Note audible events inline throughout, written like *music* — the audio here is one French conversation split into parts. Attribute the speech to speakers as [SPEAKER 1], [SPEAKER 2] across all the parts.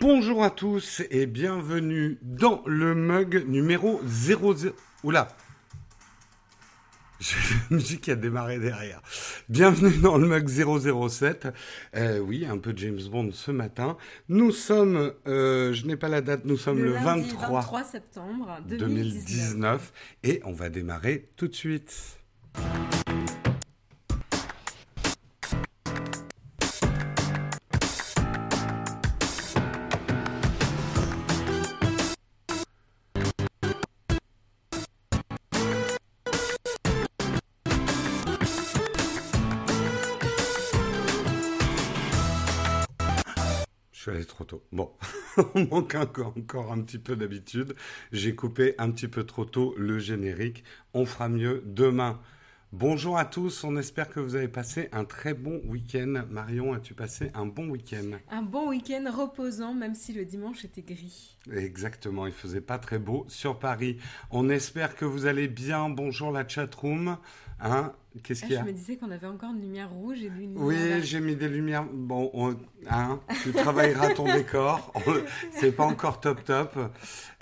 [SPEAKER 1] Bonjour à tous et bienvenue dans le mug numéro 00. Oula J'ai *laughs* la musique qui a démarré derrière. Bienvenue dans le mug 007. Euh, oui, un peu James Bond ce matin. Nous sommes, euh, je n'ai pas la date, nous sommes le,
[SPEAKER 2] le lundi
[SPEAKER 1] 23,
[SPEAKER 2] 23 septembre 2019.
[SPEAKER 1] 2019 et on va démarrer tout de suite. Bon, *laughs* on manque encore, encore un petit peu d'habitude. J'ai coupé un petit peu trop tôt le générique. On fera mieux demain. Bonjour à tous, on espère que vous avez passé un très bon week-end. Marion, as-tu passé un bon week-end?
[SPEAKER 2] Un bon week-end reposant, même si le dimanche était gris.
[SPEAKER 1] Exactement, il faisait pas très beau sur Paris. On espère que vous allez bien. Bonjour la chatroom. Hein Qu'est-ce
[SPEAKER 2] Ah,
[SPEAKER 1] qu'il y
[SPEAKER 2] je
[SPEAKER 1] a
[SPEAKER 2] me disais qu'on avait encore une lumière rouge et une lumière
[SPEAKER 1] Oui, j'ai mis des lumières. Bon, on- hein, tu *laughs* travailleras ton décor. C'est pas encore top top.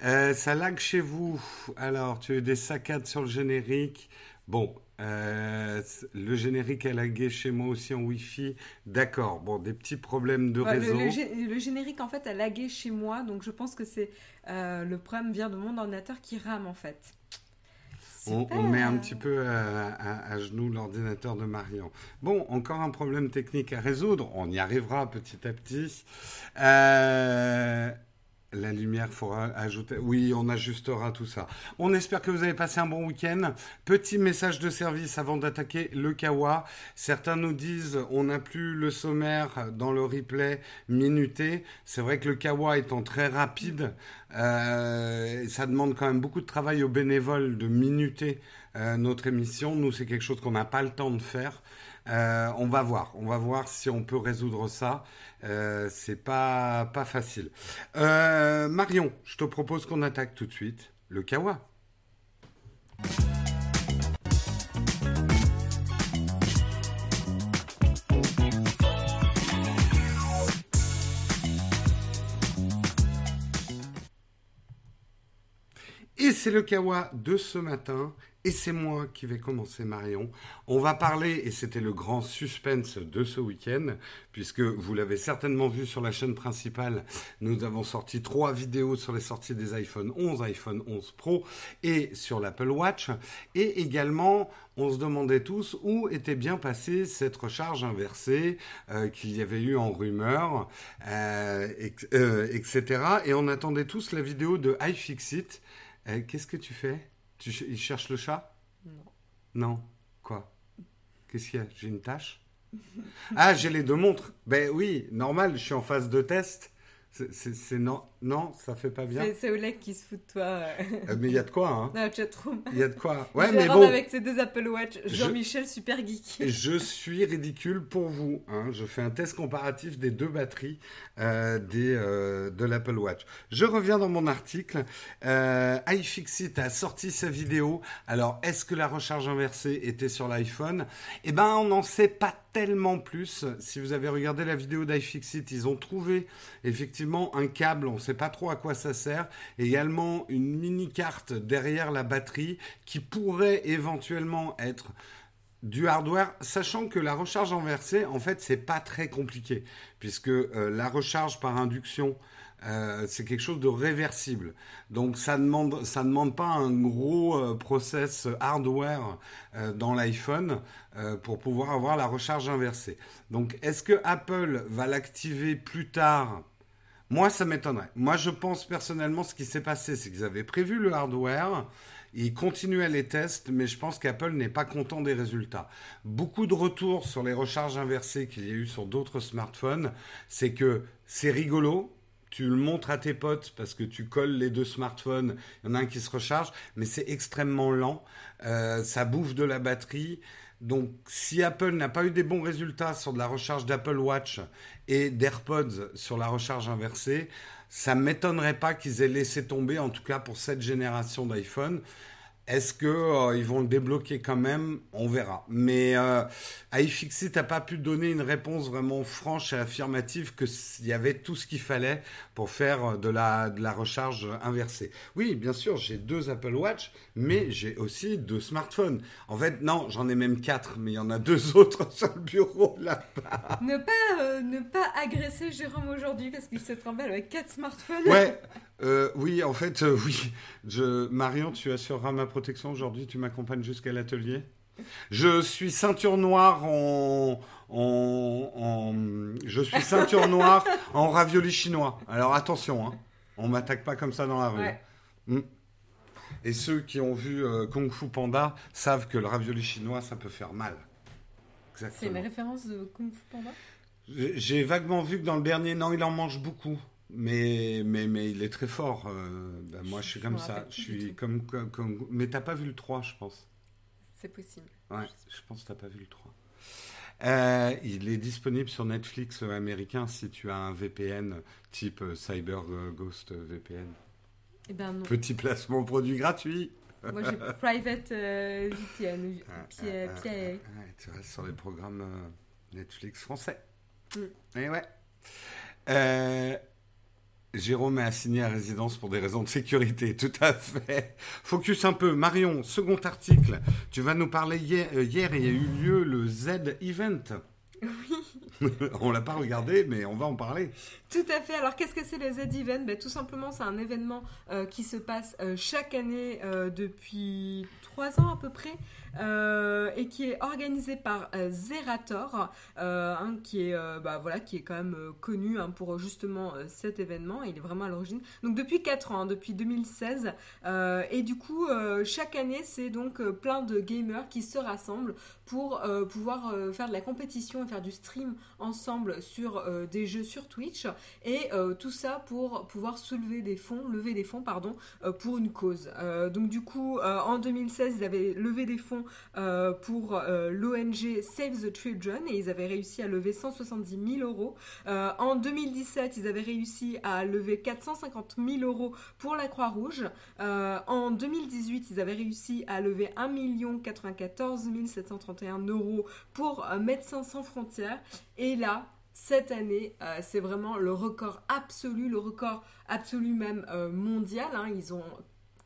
[SPEAKER 1] Euh, ça lag chez vous. Alors, tu as eu des saccades sur le générique. Bon, euh, le générique a lagué chez moi aussi en Wi-Fi. D'accord. Bon, des petits problèmes de
[SPEAKER 2] Ouais,
[SPEAKER 1] réseau.
[SPEAKER 2] le générique en fait a lagué chez moi, donc je pense que c'est euh, le problème vient de mon ordinateur qui rame en fait.
[SPEAKER 1] On, met un petit peu à, à- à genoux l'ordinateur de Marion. Bon, encore un problème technique à résoudre. On y arrivera petit à petit. Euh, la lumière, faudra ajouter. Oui, on ajustera tout ça. On espère que vous avez passé un bon week-end. Petit message de service avant d'attaquer le Kawa. Certains nous disent on n'a plus le sommaire dans le replay minuté. C'est vrai que le Kawa étant très rapide, euh, ça demande quand même beaucoup de travail aux bénévoles de minuter euh, notre émission. Nous, c'est quelque chose qu'on n'a pas le temps de faire. Euh, on va voir, on va voir si on peut résoudre ça. Euh, c'est pas facile. Euh, Marion, je te propose qu'on attaque tout de suite le Kawa. Et c'est le Kawa de ce matin. Et c'est moi qui vais commencer, Marion. On va parler, et c'était le grand suspense de ce week-end, puisque vous l'avez certainement vu sur la chaîne principale, nous avons sorti trois vidéos sur les sorties des iPhone 11, iPhone 11 Pro et sur l'Apple Watch. Et également, on se demandait tous où était bien passée cette recharge inversée euh, qu'il y avait eu en rumeur, euh, ex- euh, etc. Et on attendait tous la vidéo de iFixit. Qu'est-ce que tu fais? Tu, Il cherche le chat?
[SPEAKER 2] Non.
[SPEAKER 1] Non. Quoi? Qu'est-ce qu'il y a? J'ai une tâche? Ah, j'ai les deux montres. Ben oui, normal, je suis en phase de test. C'est non, non, ça fait pas bien.
[SPEAKER 2] C'est- Oleg qui se fout de toi euh,
[SPEAKER 1] mais il y a de quoi, hein
[SPEAKER 2] chatroom.
[SPEAKER 1] Il y a de quoi. Ouais,
[SPEAKER 2] Je
[SPEAKER 1] mais bon.
[SPEAKER 2] avec ses deux Apple Watch,
[SPEAKER 1] Je-
[SPEAKER 2] Jean-Michel super geek.
[SPEAKER 1] Je suis ridicule pour vous. hein. Je fais un test comparatif des deux batteries euh, des, euh, de l'Apple Watch. Je reviens dans mon article. IFixit a sorti sa vidéo. Alors, est-ce que la recharge inversée était sur l'iPhone? Eh ben, on n'en sait pas tellement plus. Si vous avez regardé la vidéo d'iFixit, ils ont trouvé effectivement un câble. On sait pas trop à quoi ça sert. Également une mini carte derrière la batterie qui pourrait éventuellement être du hardware, sachant que la recharge inversée, en fait, c'est pas très compliqué, puisque euh, la recharge par induction, euh, c'est quelque chose de réversible. Donc ça demande, ça demande pas un gros euh, process hardware dans l'iPhone pour pouvoir avoir la recharge inversée. Donc est-ce que Apple va l'activer plus tard moi, ça m'étonnerait. Moi, je pense personnellement, ce qui s'est passé, c'est qu'ils avaient prévu le hardware, ils continuaient les tests, mais je pense qu'Apple n'est pas content des résultats. Beaucoup de retours sur les recharges inversées qu'il y a eu sur d'autres smartphones, c'est que c'est rigolo, tu le montres à tes potes parce que tu colles les deux smartphones, il y en a un qui se recharge, mais c'est extrêmement lent, euh, ça bouffe de la batterie. Donc, si Apple n'a pas eu des bons résultats sur de la recharge d'Apple Watch et d'AirPods sur la recharge inversée, ça m'étonnerait pas qu'ils aient laissé tomber, en tout cas pour cette génération d'iPhone. Est-ce que euh, ils vont le débloquer quand même? On verra. Mais euh, iFixit n'a pas pu donner une réponse vraiment franche et affirmative qu'il y avait tout ce qu'il fallait pour faire euh, de la, de la recharge inversée. Oui, bien sûr, j'ai deux Apple Watch, mais j'ai aussi deux smartphones. En fait, non, j'en ai même quatre, mais il y en a deux *laughs* autres sur le bureau là-bas.
[SPEAKER 2] Ne pas, euh, ne pas agresser Jérôme aujourd'hui parce qu'il se trimballe avec quatre smartphones.
[SPEAKER 1] Ouais. Euh, oui, en fait, euh, oui. Je... Marion, tu assureras ma protection aujourd'hui. Tu m'accompagnes jusqu'à l'atelier. Je suis ceinture noire en... en, en- Je suis ceinture noire *laughs* en ravioli chinois. Alors attention, hein. on m'attaque pas comme ça dans la rue.
[SPEAKER 2] Ouais.
[SPEAKER 1] Mm. Et ceux qui ont vu euh, Kung Fu Panda savent que le ravioli chinois, ça peut faire mal.
[SPEAKER 2] C'est une référence de Kung Fu Panda?
[SPEAKER 1] J'ai vaguement vu que dans le dernier, non, il en mange beaucoup. Mais, mais, mais il est très fort. Euh, ben, moi, je suis comme
[SPEAKER 2] me
[SPEAKER 1] ça. Je suis comme, comme, comme- Mais t'as pas vu le 3, je pense.
[SPEAKER 2] C'est possible.
[SPEAKER 1] Ouais, je pense que t'as pas vu le 3. Euh, il est disponible sur Netflix euh, américain si tu as un VPN type Cyber Ghost VPN.
[SPEAKER 2] Eh ben non.
[SPEAKER 1] Petit placement produit gratuit.
[SPEAKER 2] Moi j'ai *laughs* Private euh, VPN.
[SPEAKER 1] Ah, ah, ah. Ouais, tu restes sur les programmes Netflix français.
[SPEAKER 2] Mm.
[SPEAKER 1] Et ouais. Euh, Jérôme est assigné à résidence pour des raisons de sécurité, tout à fait. Focus un peu. Marion, second article. Tu vas nous parler hier, euh, hier il y a eu lieu le Z Event. Oui. *laughs* on l'a pas regardé, mais on va en parler.
[SPEAKER 2] Tout à fait. Alors, qu'est-ce que c'est le Z-Event ben, Tout simplement, c'est un événement euh, qui se passe euh, chaque année euh, depuis trois ans à peu près et qui est organisé par Zerator, qui, est, bah, voilà, qui est quand même connu hein, pour justement cet événement. Il est vraiment à l'origine. Donc, depuis quatre ans, hein, depuis 2016. euh, et du coup, chaque année, c'est donc plein de gamers qui se rassemblent pour pouvoir faire de la compétition et faire du stream ensemble sur des jeux sur Twitch et euh, tout ça pour pouvoir soulever des fonds, lever des fonds pardon, euh, pour une cause. Euh, donc du coup, en 2016, ils avaient levé des fonds pour l'ONG Save the Children et ils avaient réussi à lever 170 000 euros. En 2017, ils avaient réussi à lever 450 000 euros pour la Croix-Rouge. En 2018, ils avaient réussi à lever 1 94 731 euros pour Médecins sans frontières. Et là, cette année, euh, c'est vraiment le record absolu, le record absolu même euh, mondial. hein. Ils ont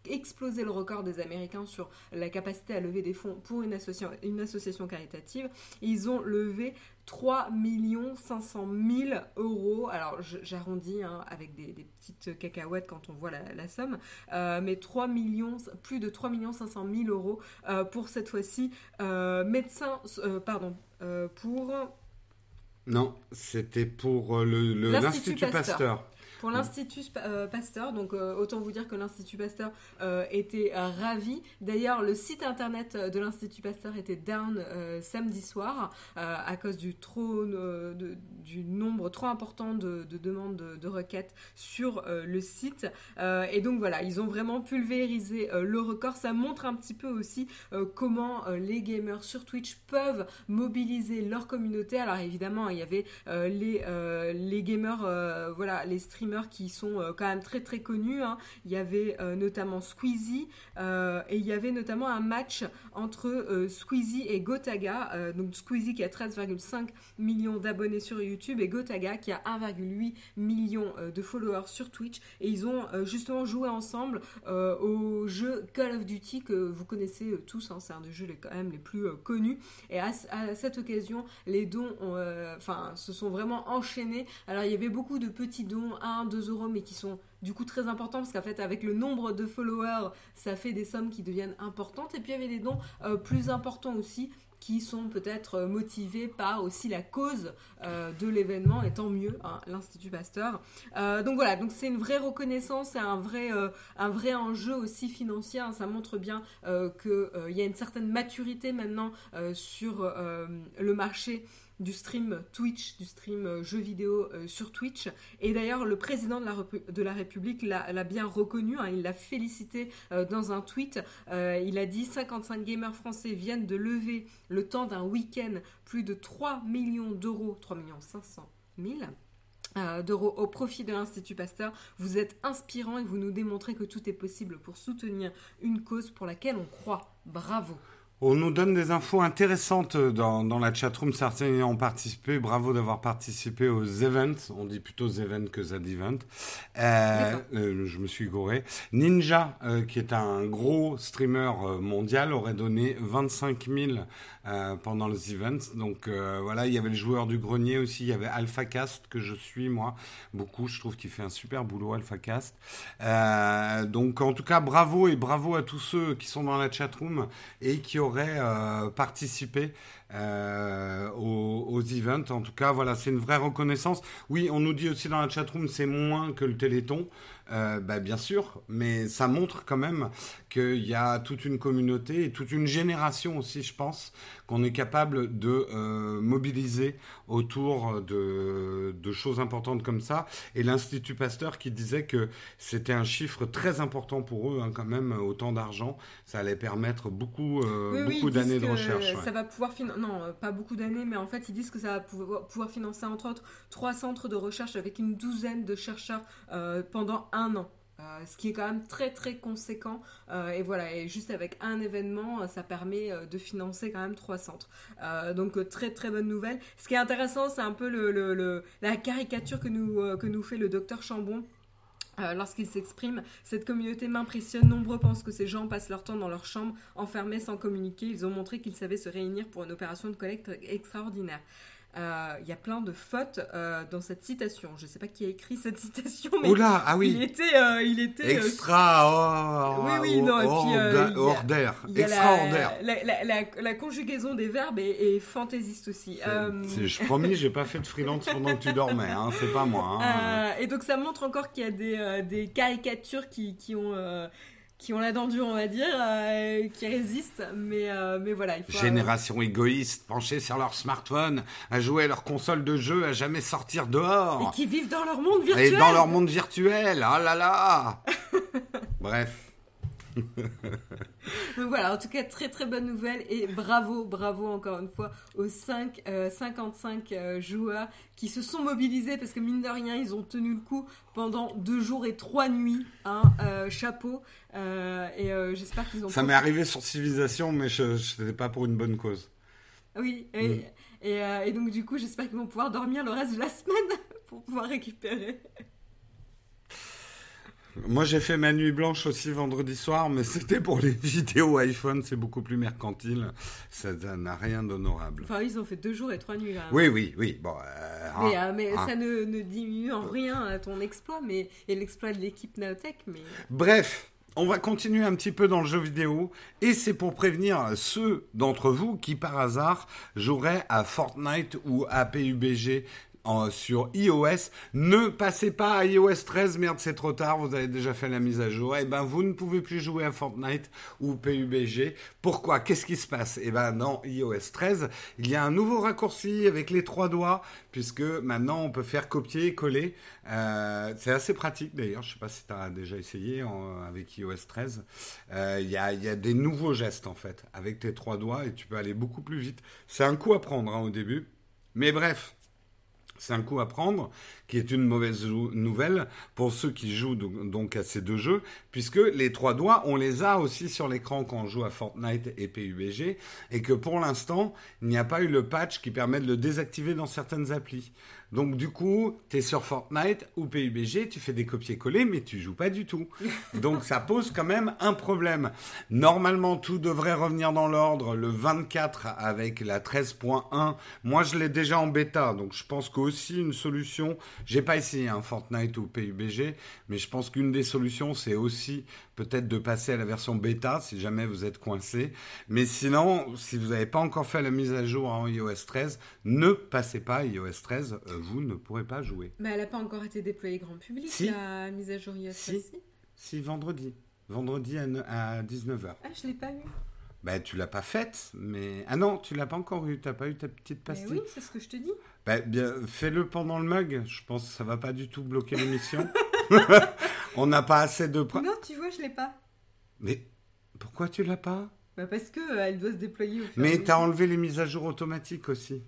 [SPEAKER 2] explosé le record des Américains sur la capacité à lever des fonds pour une association, caritative. Ils ont levé 3 500 000 euros. Alors j'arrondis hein, avec des, petites cacahuètes quand on voit la, somme, euh, mais 3 millions, plus de 3 500 000 euros pour cette fois-ci médecins, pardon, pour
[SPEAKER 1] Non, c'était pour euh, le-
[SPEAKER 2] l'Institut Pasteur. Pour l'Institut euh, Pasteur, donc euh, autant vous dire que l'Institut Pasteur euh, était ravi. D'ailleurs, le site internet de l'Institut Pasteur était down samedi soir à cause du, trop, du nombre trop important de, de demandes de, de requêtes sur le site. Et donc voilà, ils ont vraiment pulvérisé le record. Ça montre un petit peu aussi comment les gamers sur Twitch peuvent mobiliser leur communauté. Alors évidemment, il y avait les, les gamers, voilà, les streamers qui sont euh, quand même très très connus. hein. Il y avait euh, notamment Squeezie euh, et il y avait notamment un match entre Squeezie et Gotaga. Donc Squeezie qui a 13,5 millions d'abonnés sur YouTube et Gotaga qui a 1,8 million de followers sur Twitch. Et ils ont justement joué ensemble au jeu Call of Duty que vous connaissez tous. hein. C'est un des jeux les, quand même les plus connus. Et à, cette occasion, les dons se sont vraiment enchaînés. Alors il y avait beaucoup de petits dons, 1, 2 euros, mais qui sont du coup très importants parce qu'en fait avec le nombre de followers, ça fait des sommes qui deviennent importantes. Et puis il y avait des dons euh, plus importants aussi qui sont peut-être euh, motivés par aussi la cause euh, de l'événement, et tant mieux, hein, l'Institut Pasteur. Donc voilà, donc c'est une vraie reconnaissance, c'est un vrai, un vrai enjeu aussi financier. hein. ça montre bien qu'il y a une certaine maturité maintenant sur le marché du stream Twitch, du stream euh, jeux vidéo euh, sur Twitch. Et d'ailleurs, le président de la, République l'a bien reconnu, hein, il l'a félicité euh, dans un tweet. Il a dit 55 gamers français viennent de lever le temps d'un week-end plus de 3 millions d'euros, 3 millions 500 000. d'euros au profit de l'Institut Pasteur. Vous êtes inspirant et vous nous démontrez que tout est possible pour soutenir une cause pour laquelle on croit. Bravo.
[SPEAKER 1] On nous donne des infos intéressantes dans, dans la chatroom. Certains y ont participé. Bravo d'avoir participé aux events. On dit plutôt events que z event. Euh, euh, je me suis gouré. Ninja, euh, qui est un gros streamer mondial, aurait donné 25 000 euh, pendant les events. Donc voilà, il y avait le joueur du grenier aussi, il y avait AlphaCast que je suis moi beaucoup. Je trouve qu'il fait un super boulot AlphaCast. Donc en tout cas, bravo et bravo à tous ceux qui sont dans la chatroom et qui auraient participé euh, aux, aux, events. En tout cas, voilà, c'est une vraie reconnaissance. Oui, on nous dit aussi dans la chatroom, c'est moins que le Téléthon. Euh, bah, bien sûr, mais ça montre quand même qu'il y a toute une communauté et toute une génération aussi, je pense, qu'on est capable de euh, mobiliser autour de, de, choses importantes comme ça. Et l'Institut Pasteur qui disait que c'était un chiffre très important pour eux, hein, quand même, autant d'argent, ça allait permettre beaucoup, euh, beaucoup d'années de recherche.
[SPEAKER 2] Ça va pouvoir non, pas beaucoup d'années, mais en fait, ils disent que ça va pouvoir, financer entre autres trois centres de recherche avec une douzaine de chercheurs pendant un an. Euh, ce qui est quand même très très conséquent. Euh, et voilà, et juste avec un événement, euh, ça permet de financer quand même trois centres. donc très très bonne nouvelle. Ce qui est intéressant, c'est un peu la caricature que nous, que nous fait le docteur Chambon. Lorsqu'il s'exprime, cette communauté m'impressionne. Nombreux pensent que ces gens passent leur temps dans leur chambre, enfermés sans communiquer. Ils ont montré qu'ils savaient se réunir pour une opération de collecte extraordinaire. Euh, il y a plein de fautes euh, dans cette citation. Je ne sais pas qui a écrit cette citation, mais
[SPEAKER 1] Oula, ah oui.
[SPEAKER 2] il était, euh, il était
[SPEAKER 1] extra.
[SPEAKER 2] oui, oui, non, et
[SPEAKER 1] puis extraordinaire.
[SPEAKER 2] La, la, conjugaison des verbes est, fantaisiste aussi.
[SPEAKER 1] Je promis, j'ai pas fait de freelance pendant que tu dormais. Hein, c'est pas moi.
[SPEAKER 2] Hein. et donc ça montre encore qu'il y a des, des caricatures qui, qui ont qui ont la dent dure, on va dire, euh, qui résistent. Mais, euh, mais voilà. Il
[SPEAKER 1] faut Génération égoïste, penchée sur leur smartphone, à jouer à leur console de jeu, à jamais sortir dehors.
[SPEAKER 2] Et qui vivent dans leur monde virtuel.
[SPEAKER 1] Et dans leur monde virtuel. Ah là là *laughs* Bref. *laughs*
[SPEAKER 2] Donc voilà, en tout cas, très très bonne nouvelle et bravo, bravo encore une fois aux 5, 55 euh, euh, joueurs qui se sont mobilisés parce que mine de rien, ils ont tenu le coup pendant deux jours et trois nuits. Hein, euh, chapeau. et j'espère qu'ils ont.
[SPEAKER 1] Ça m'est arrivé sur Civilisation, mais je n'étais pas pour une bonne cause.
[SPEAKER 2] Oui, et, mm. et donc du coup, j'espère qu'ils vont pouvoir dormir le reste de la semaine *laughs* pour pouvoir récupérer.
[SPEAKER 1] Moi, j'ai fait ma nuit blanche aussi vendredi soir, mais *laughs* c'était pour les vidéos iPhone, c'est beaucoup plus mercantile. Ça n'a rien d'honorable.
[SPEAKER 2] Enfin, ils ont fait deux jours et trois nuits. Là.
[SPEAKER 1] Oui, oui, oui. Bon, euh,
[SPEAKER 2] mais, hein, euh, hein. ça ne, ne, diminue en rien ton exploit, mais et l'exploit de l'équipe Naotech. Mais...
[SPEAKER 1] Bref. On va continuer un petit peu dans le jeu vidéo et c'est pour prévenir ceux d'entre vous qui par hasard joueraient à Fortnite ou à PUBG sur iOS. Ne passez pas à iOS 13, merde, c'est trop tard, vous avez déjà fait la mise à jour. Et eh ben, vous ne pouvez plus jouer à Fortnite ou PUBG. Pourquoi? Qu'est-ce qui se passe? Et eh ben, dans iOS 13, il y a un nouveau raccourci avec les trois doigts, puisque maintenant on peut faire copier-coller. Euh, c'est assez pratique d'ailleurs, je sais pas si tu as déjà essayé avec iOS 13. Euh, il y, a, y, a, des nouveaux gestes en fait, avec tes trois doigts, et tu peux aller beaucoup plus vite. C'est un coup à prendre hein, au début. Mais bref, c'est un coup à prendre, qui est une mauvaise nouvelle pour ceux qui jouent donc à ces deux jeux, puisque les trois doigts, on les a aussi sur l'écran quand on joue à Fortnite et PUBG, et que pour l'instant, il n'y a pas eu le patch qui permet de le désactiver dans certaines applis. Donc du coup, tu es sur Fortnite ou PUBG, tu fais des copier-coller, mais tu joues pas du tout. *laughs* Donc ça pose quand même un problème. Normalement, tout devrait revenir dans l'ordre le 24 avec la 13.1. Moi, je l'ai déjà en bêta, donc je pense qu'aussi une solution, j'ai pas essayé un Fortnite ou PUBG, mais je pense qu'une des solutions, c'est aussi peut-être de passer à la version bêta si jamais vous êtes coincé. Mais sinon, si vous n'avez pas encore fait la mise à jour en iOS 13, ne passez pas à iOS 13, euh, vous ne pourrez pas jouer.
[SPEAKER 2] Mais elle n'a pas encore été déployée grand public, la mise à jour iOS
[SPEAKER 1] 13 si. si, vendredi. Vendredi à, 19h.
[SPEAKER 2] Ah, je l'ai pas eu.
[SPEAKER 1] Ben, tu l'as pas faite, mais... Ah non, tu l'as pas encore eu, t'as pas eu ta petite pastille.
[SPEAKER 2] oui, c'est ce que je te dis.
[SPEAKER 1] Ben, bien, fais-le pendant le mug, je pense que ça va pas du tout bloquer l'émission. *laughs* On n'a pas assez de...
[SPEAKER 2] Non, tu vois, je l'ai pas.
[SPEAKER 1] Mais pourquoi tu l'as pas?
[SPEAKER 2] Bah Parce que euh, elle doit se déployer. Au
[SPEAKER 1] Mais t'as enlevé les mises à jour automatiques aussi.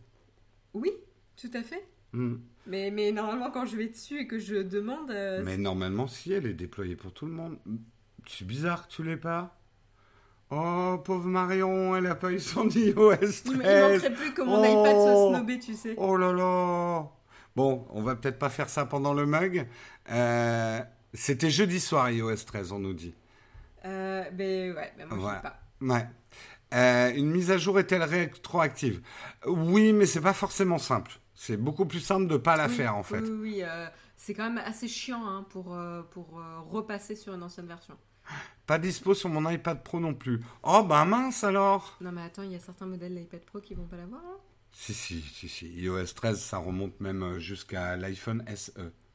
[SPEAKER 2] Oui, tout à fait.
[SPEAKER 1] Hmm.
[SPEAKER 2] Mais, mais normalement, quand je vais dessus et que je demande. euh,
[SPEAKER 1] Mais normalement, si, elle est déployée pour tout le monde. C'est bizarre que tu l'aies pas. Oh, pauvre Marion, elle a pas eu son *laughs* iOS 13.
[SPEAKER 2] il, manquerait plus que mon
[SPEAKER 1] Oh.
[SPEAKER 2] iPad soit snobé, tu sais.
[SPEAKER 1] Oh là là Bon, on va peut-être pas faire ça pendant le mug. Euh, C'était jeudi soir iOS 13, on nous dit.
[SPEAKER 2] Euh, mais ouais, mais moi
[SPEAKER 1] Voilà.
[SPEAKER 2] je sais pas.
[SPEAKER 1] Ouais. Euh, une mise à jour est-elle rétroactive? Oui, mais c'est pas forcément simple. C'est beaucoup plus simple de pas la
[SPEAKER 2] Oui,
[SPEAKER 1] faire en fait.
[SPEAKER 2] Oui, oui, euh, c'est quand même assez chiant hein, pour, euh, pour euh, repasser sur une ancienne version. *gasps*
[SPEAKER 1] Pas dispo sur mon iPad Pro non plus. Oh bah mince alors
[SPEAKER 2] Non, mais attends, il y a certains modèles d'iPad Pro qui vont pas l'avoir. hein.
[SPEAKER 1] Si si si si. iOS 13, ça remonte même jusqu'à l'iPhone SE.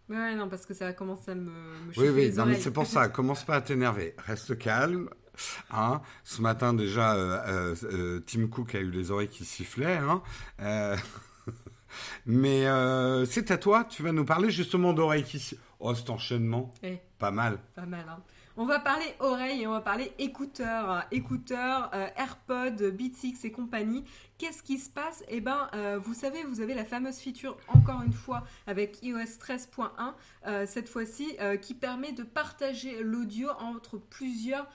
[SPEAKER 2] Ouais, non, parce que ça commence à me, me
[SPEAKER 1] Oui oui, non mais c'est pour ça. Commence pas à t'énerver. Reste calme. Hein Ce matin déjà, euh, euh, euh, Tim Cook a eu les oreilles qui sifflaient. Hein Euh, *laughs* Mais euh, c'est à toi. Tu vas nous parler justement d'oreilles Oh cet enchaînement,
[SPEAKER 2] Eh,
[SPEAKER 1] pas mal.
[SPEAKER 2] pas mal, hein. On va parler oreilles et on va parler écouteurs. Écouteurs, euh, AirPods, Beats X et compagnie. Qu'est-ce qui se passe? Eh ben, euh, vous savez, vous avez la fameuse feature, encore une fois, avec iOS 13.1, euh, cette fois-ci, qui permet de partager l'audio entre plusieurs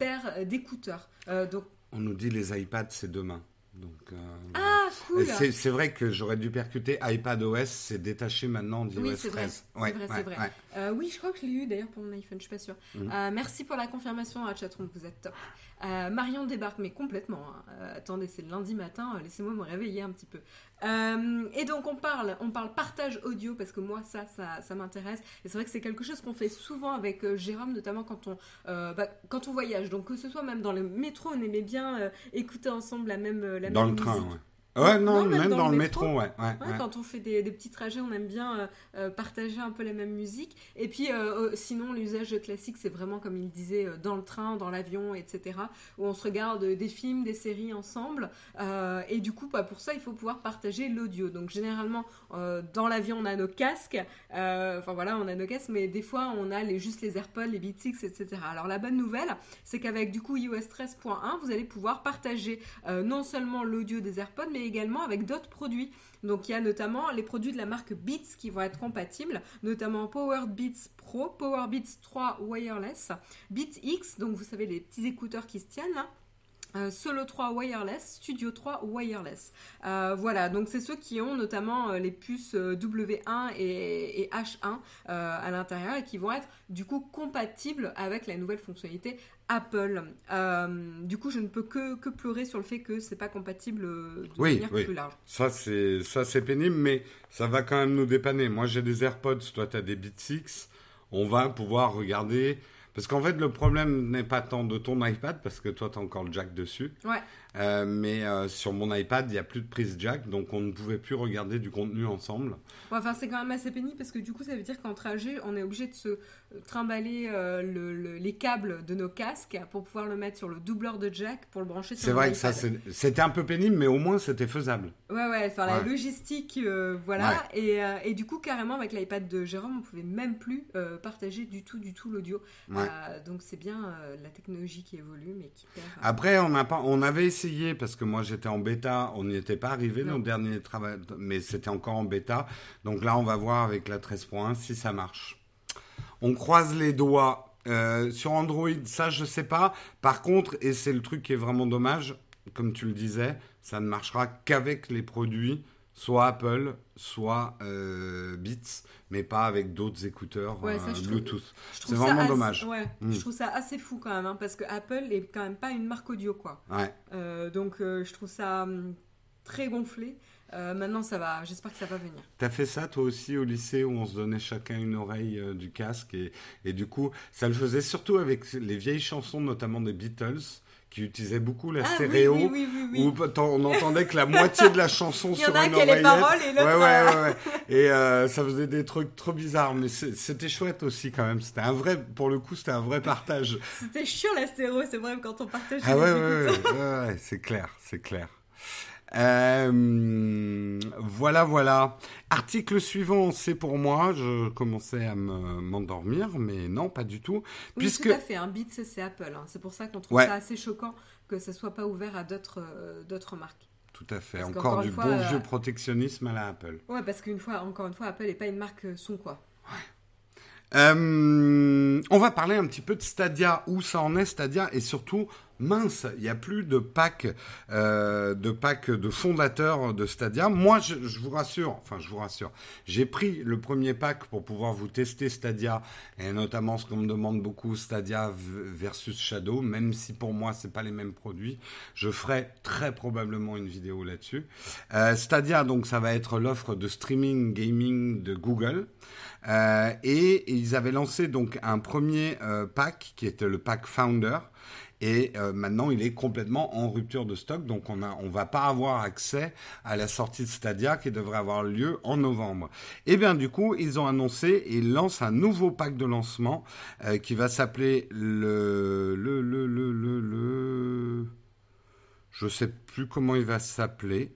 [SPEAKER 2] paires d'écouteurs. Donc,
[SPEAKER 1] On nous dit les iPads c'est demain. Donc. euh,
[SPEAKER 2] ah, cool
[SPEAKER 1] C'est vrai que j'aurais dû percuter iPad OS, c'est détaché maintenant d'iOS
[SPEAKER 2] Oui, c'est vrai.
[SPEAKER 1] 13.
[SPEAKER 2] C'est vrai, c'est vrai.
[SPEAKER 1] ouais.
[SPEAKER 2] Euh, oui, je crois que je l'ai eu d'ailleurs pour mon iPhone, je suis pas sûre.
[SPEAKER 1] Mhm.
[SPEAKER 2] Euh, merci pour la confirmation à chatroom, vous êtes top. Marion débarque, mais complètement. hein. Attendez, c'est le lundi matin, laissez-moi me réveiller un petit peu. Euh, et donc on parle, on parle partage audio parce que moi ça, ça, ça m'intéresse. Et c'est vrai que c'est quelque chose qu'on fait souvent avec euh, Jérôme, notamment quand on, euh, bah, quand on voyage. Donc que ce soit même dans le métro, on aimait bien écouter ensemble la même, la
[SPEAKER 1] Dans
[SPEAKER 2] même
[SPEAKER 1] le train,
[SPEAKER 2] musique.
[SPEAKER 1] ouais. Ouais, non,
[SPEAKER 2] Non,
[SPEAKER 1] même,
[SPEAKER 2] même
[SPEAKER 1] dans,
[SPEAKER 2] dans
[SPEAKER 1] le
[SPEAKER 2] le
[SPEAKER 1] métro,
[SPEAKER 2] métro.
[SPEAKER 1] ouais. ouais,
[SPEAKER 2] Ouais,
[SPEAKER 1] ouais.
[SPEAKER 2] Quand on fait des, des petits trajets, on aime bien euh, euh, partager un peu la même musique. Et puis, euh, sinon, l'usage classique, c'est vraiment, comme il disait, dans le train, dans l'avion, etc., où on se regarde des films, des séries ensemble. Euh, et du coup, bah, pour ça, il faut pouvoir partager l'audio. Donc, généralement, dans l'avion, on a nos casques. Enfin, voilà, on a nos casques, mais des fois, on a les, juste les AirPods, les Beats X, etc. Alors, la bonne nouvelle, c'est qu'avec, du coup, iOS 13.1, vous allez pouvoir partager non seulement l'audio des AirPods, mais avec d'autres produits. Donc il y a notamment les produits de la marque Beats qui vont être compatibles, notamment Power Beats Pro, Power Beats 3 Wireless, Beats X, donc vous savez les petits écouteurs qui se tiennent. Euh, Solo 3 wireless, Studio 3 wireless. Euh, voilà, donc c'est ceux qui ont notamment euh, les puces euh, W1 et, et H1 euh, à l'intérieur et qui vont être du coup compatibles avec la nouvelle fonctionnalité Apple. Du coup, je ne peux que, que pleurer sur le fait que c'est pas compatible de
[SPEAKER 1] Oui,
[SPEAKER 2] manière
[SPEAKER 1] oui.
[SPEAKER 2] plus large.
[SPEAKER 1] Ça, c'est ça, c'est pénible, mais ça va quand même nous dépanner. Moi, j'ai des AirPods, toi, tu as des Beats X. On va pouvoir regarder. Parce qu'en fait, le problème n'est pas tant de ton iPad, parce que toi, tu as encore le jack dessus.
[SPEAKER 2] Ouais.
[SPEAKER 1] Euh, mais euh, sur mon iPad, il n'y a plus de prise jack, donc on ne pouvait plus regarder du contenu ensemble.
[SPEAKER 2] Ouais, enfin, c'est quand même assez pénible parce que du coup, ça veut dire qu'en trajet, on est obligé de se trimballer euh, le- le- les câbles de nos casques pour pouvoir le mettre sur le doubleur de jack pour le brancher sur
[SPEAKER 1] C'est vrai que ça,
[SPEAKER 2] iPad.
[SPEAKER 1] c'est- c'était un peu pénible, mais au moins, c'était faisable.
[SPEAKER 2] Ouais, ouais, enfin, la
[SPEAKER 1] Ouais.
[SPEAKER 2] logistique, voilà. Et, et du coup, carrément, avec l'iPad de Jérôme, on pouvait même plus partager du tout, du tout l'audio. Donc, c'est bien la technologie qui évolue, mais qui perd.
[SPEAKER 1] Après, on, a pas, on avait essayé, parce que moi j'étais en bêta, on n'y était pas arrivé, nos derniers travaux, mais c'était encore en bêta. Donc là, on va voir avec la 13.1 si ça marche. On croise les doigts. Euh, sur Android, ça, je sais pas. Par contre, et c'est le truc qui est vraiment dommage, comme tu le disais, ça ne marchera qu'avec les produits, soit Apple, soit euh, Beats, mais pas avec d'autres écouteurs
[SPEAKER 2] Ouais,
[SPEAKER 1] euh,
[SPEAKER 2] ça, trouve-
[SPEAKER 1] Bluetooth. c'est vraiment
[SPEAKER 2] assez-
[SPEAKER 1] dommage.
[SPEAKER 2] Ouais,
[SPEAKER 1] Mm.
[SPEAKER 2] je trouve ça assez fou quand même, hein, parce que Apple est quand même pas une marque audio, quoi.
[SPEAKER 1] Ouais.
[SPEAKER 2] Euh, donc euh, je trouve ça hum, très gonflé. Euh, maintenant ça va, j'espère que ça va venir.
[SPEAKER 1] T'as fait ça toi aussi au lycée où on se donnait chacun une oreille euh, du casque et, et du coup ça le faisait surtout avec les vieilles chansons notamment des Beatles qui utilisaient beaucoup la
[SPEAKER 2] Ah
[SPEAKER 1] stéréo
[SPEAKER 2] oui, oui, oui,
[SPEAKER 1] où on entendait que la moitié de la chanson *laughs*
[SPEAKER 2] Il y
[SPEAKER 1] sur
[SPEAKER 2] en a
[SPEAKER 1] une
[SPEAKER 2] qui a les
[SPEAKER 1] oreillette.
[SPEAKER 2] paroles et l'autre.
[SPEAKER 1] Ouais,
[SPEAKER 2] euh,
[SPEAKER 1] ouais, ouais, ouais. *laughs* Et euh, ça faisait des trucs trop bizarres, mais c'était chouette aussi quand même. C'était un vrai, pour le coup, c'était un vrai partage. *laughs*
[SPEAKER 2] C'était chiant la stéréo, c'est vrai quand on partage.
[SPEAKER 1] Ah ouais, ouais, ouais, ouais, c'est clair, c'est clair. Euh, voilà, voilà. Article suivant, c'est pour moi. Je commençais à me- m'endormir, mais non, pas du tout.
[SPEAKER 2] Oui,
[SPEAKER 1] Puisque
[SPEAKER 2] tout à fait. Un Beats c'est Apple. hein. C'est pour ça qu'on trouve
[SPEAKER 1] Ouais.
[SPEAKER 2] ça assez choquant que ça soit pas ouvert à d'autres euh, marques.
[SPEAKER 1] tout à fait. Encore
[SPEAKER 2] qu'encore
[SPEAKER 1] du
[SPEAKER 2] une fois,
[SPEAKER 1] bon
[SPEAKER 2] euh,
[SPEAKER 1] vieux protectionnisme à la Apple.
[SPEAKER 2] Ouais, parce qu'une fois, encore une fois, Apple n'est pas une marque euh, son quoi.
[SPEAKER 1] Euh, on va parler un petit peu de Stadia, où ça en est Stadia, et surtout, mince, il n'y a plus de pack, euh, de pack de fondateurs de Stadia. Moi, je, vous rassure, enfin, je vous rassure, j'ai pris le premier pack pour pouvoir vous tester Stadia, et notamment ce qu'on me demande beaucoup, Stadia versus Shadow, même si pour moi, c'est pas les mêmes produits. Je ferai très probablement une vidéo là-dessus. Euh, Stadia, donc, ça va être l'offre de streaming gaming de Google. Euh, et ils avaient lancé donc un premier euh, pack qui était le pack Founder. Et euh, maintenant, il est complètement en rupture de stock, donc on a, on va pas avoir accès à la sortie de Stadia qui devrait avoir lieu en novembre. Et bien du coup, ils ont annoncé et ils lancent un nouveau pack de lancement qui va s'appeler le le le le le le. Je sais plus comment il va s'appeler.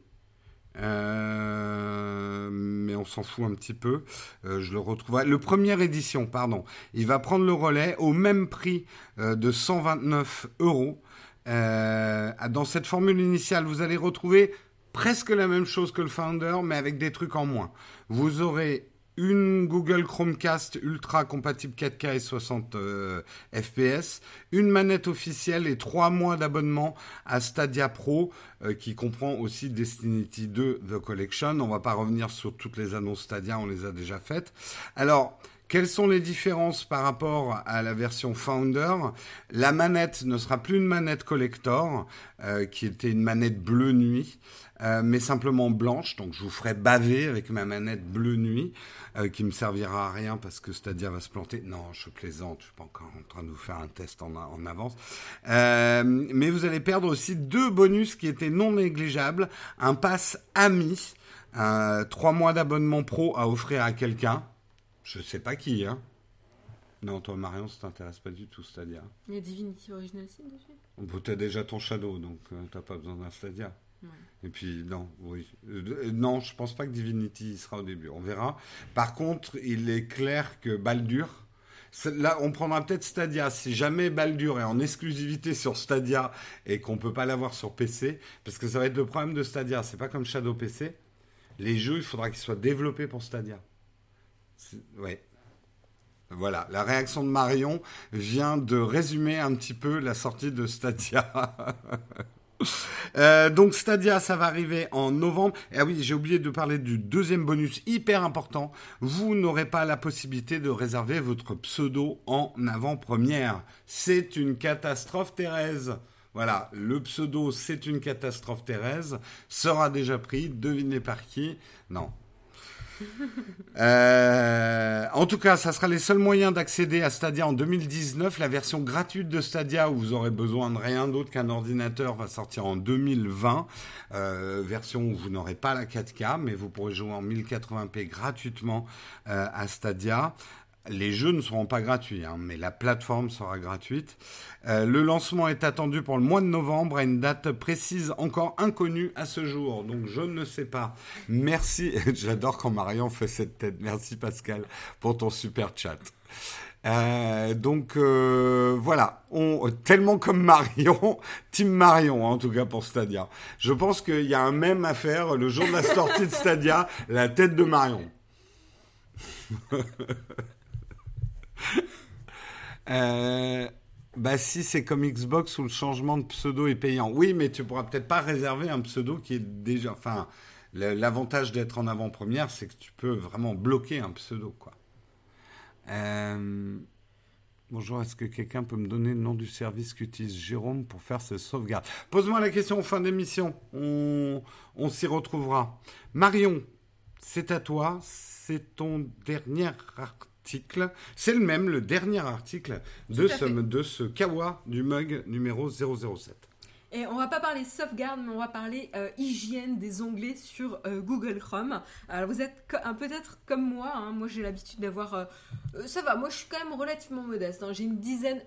[SPEAKER 1] Euh, mais on s'en fout un petit peu. Euh, je le retrouve. Le première édition, pardon. Il va prendre le relais au même prix euh, de 129 euros. Euh, dans cette formule initiale, vous allez retrouver presque la même chose que le Founder, mais avec des trucs en moins. Vous aurez une Google Chromecast Ultra compatible 4K et 60 euh, FPS, une manette officielle et trois mois d'abonnement à Stadia Pro euh, qui comprend aussi Destiny 2 The Collection. On va pas revenir sur toutes les annonces Stadia, on les a déjà faites. Alors, quelles sont les différences par rapport à la version Founder? La manette ne sera plus une manette collector, euh, qui était une manette bleu nuit, euh, mais simplement blanche. Donc je vous ferai baver avec ma manette bleu nuit, euh, qui me servira à rien parce que Stadia va se planter. Non, je plaisante, je suis pas encore en train de vous faire un test en, avance. Euh, mais vous allez perdre aussi deux bonus qui étaient non négligeables. Un pass ami, euh, trois mois d'abonnement pro à offrir à quelqu'un. Je sais pas qui, hein. Non, toi, Marion, ça t'intéresse pas du tout, Stadia.
[SPEAKER 2] Il y a Divinity Original Sin dessus
[SPEAKER 1] Bon, t'as déjà ton Shadow, donc euh, t'as pas besoin d'un Stadia.
[SPEAKER 2] Ouais.
[SPEAKER 1] Et puis, non, oui. Euh, non, je pense pas que Divinity sera au début. On verra. Par contre, il est clair que Baldur. Là, on prendra peut-être Stadia. Si jamais Baldur est en exclusivité sur Stadia et qu'on peut pas l'avoir sur PC, parce que ça va être le problème de Stadia. C'est pas comme Shadow PC. Les jeux, il faudra qu'ils soient développés pour Stadia. Ouais. Voilà, la réaction de Marion vient de résumer un petit peu la sortie de Stadia. *laughs* Euh, donc Stadia, ça va arriver en novembre. Ah oui, j'ai oublié de parler du deuxième bonus hyper important. Vous n'aurez pas la possibilité de réserver votre pseudo en avant-première. C'est une catastrophe, Thérèse. Voilà, le pseudo, c'est une catastrophe, Thérèse. Sera déjà pris. Devinez par qui Non, *laughs* euh, en tout cas, ça sera les seuls moyens d'accéder à Stadia en 2019. La version gratuite de Stadia, où vous aurez besoin de rien d'autre qu'un ordinateur, va sortir en 2020. Euh, version où vous n'aurez pas la 4K, mais vous pourrez jouer en 1080p gratuitement euh, à Stadia. Les jeux ne seront pas gratuits, hein, mais la plateforme sera gratuite. Euh, le lancement est attendu pour le mois de novembre à une date précise encore inconnue à ce jour. Donc je ne sais pas. Merci. *laughs* J'adore quand Marion fait cette tête. Merci Pascal pour ton super chat. Euh, donc euh, voilà, on, tellement comme Marion, *laughs* Team Marion hein, en tout cas pour Stadia. Je pense qu'il y a un même à faire le jour de la sortie de Stadia, la tête de Marion. *laughs* *laughs* Euh, bah si c'est comme Xbox où le changement de pseudo est payant. Oui, mais tu pourras peut-être pas réserver un pseudo qui est déjà. Enfin, l'avantage d'être en avant-première, c'est que tu peux vraiment bloquer un pseudo, quoi. Euh, Bonjour, est-ce que quelqu'un peut me donner le nom du service qu'utilise Jérôme pour faire ses sauvegardes? Pose-moi la question en fin d'émission. On, on s'y retrouvera. Marion, c'est à toi. C'est ton dernier article. C'est le même, le dernier article de ce,
[SPEAKER 2] fait.
[SPEAKER 1] de ce Kawa du mug numéro 007.
[SPEAKER 2] Et on va pas parler sauvegarde, mais on va parler euh, hygiène des onglets sur euh, Google Chrome. Alors vous êtes peut-être comme moi, hein, moi j'ai l'habitude d'avoir... euh, euh, ça va, moi je suis quand même relativement modeste. hein, j'ai une dizaine,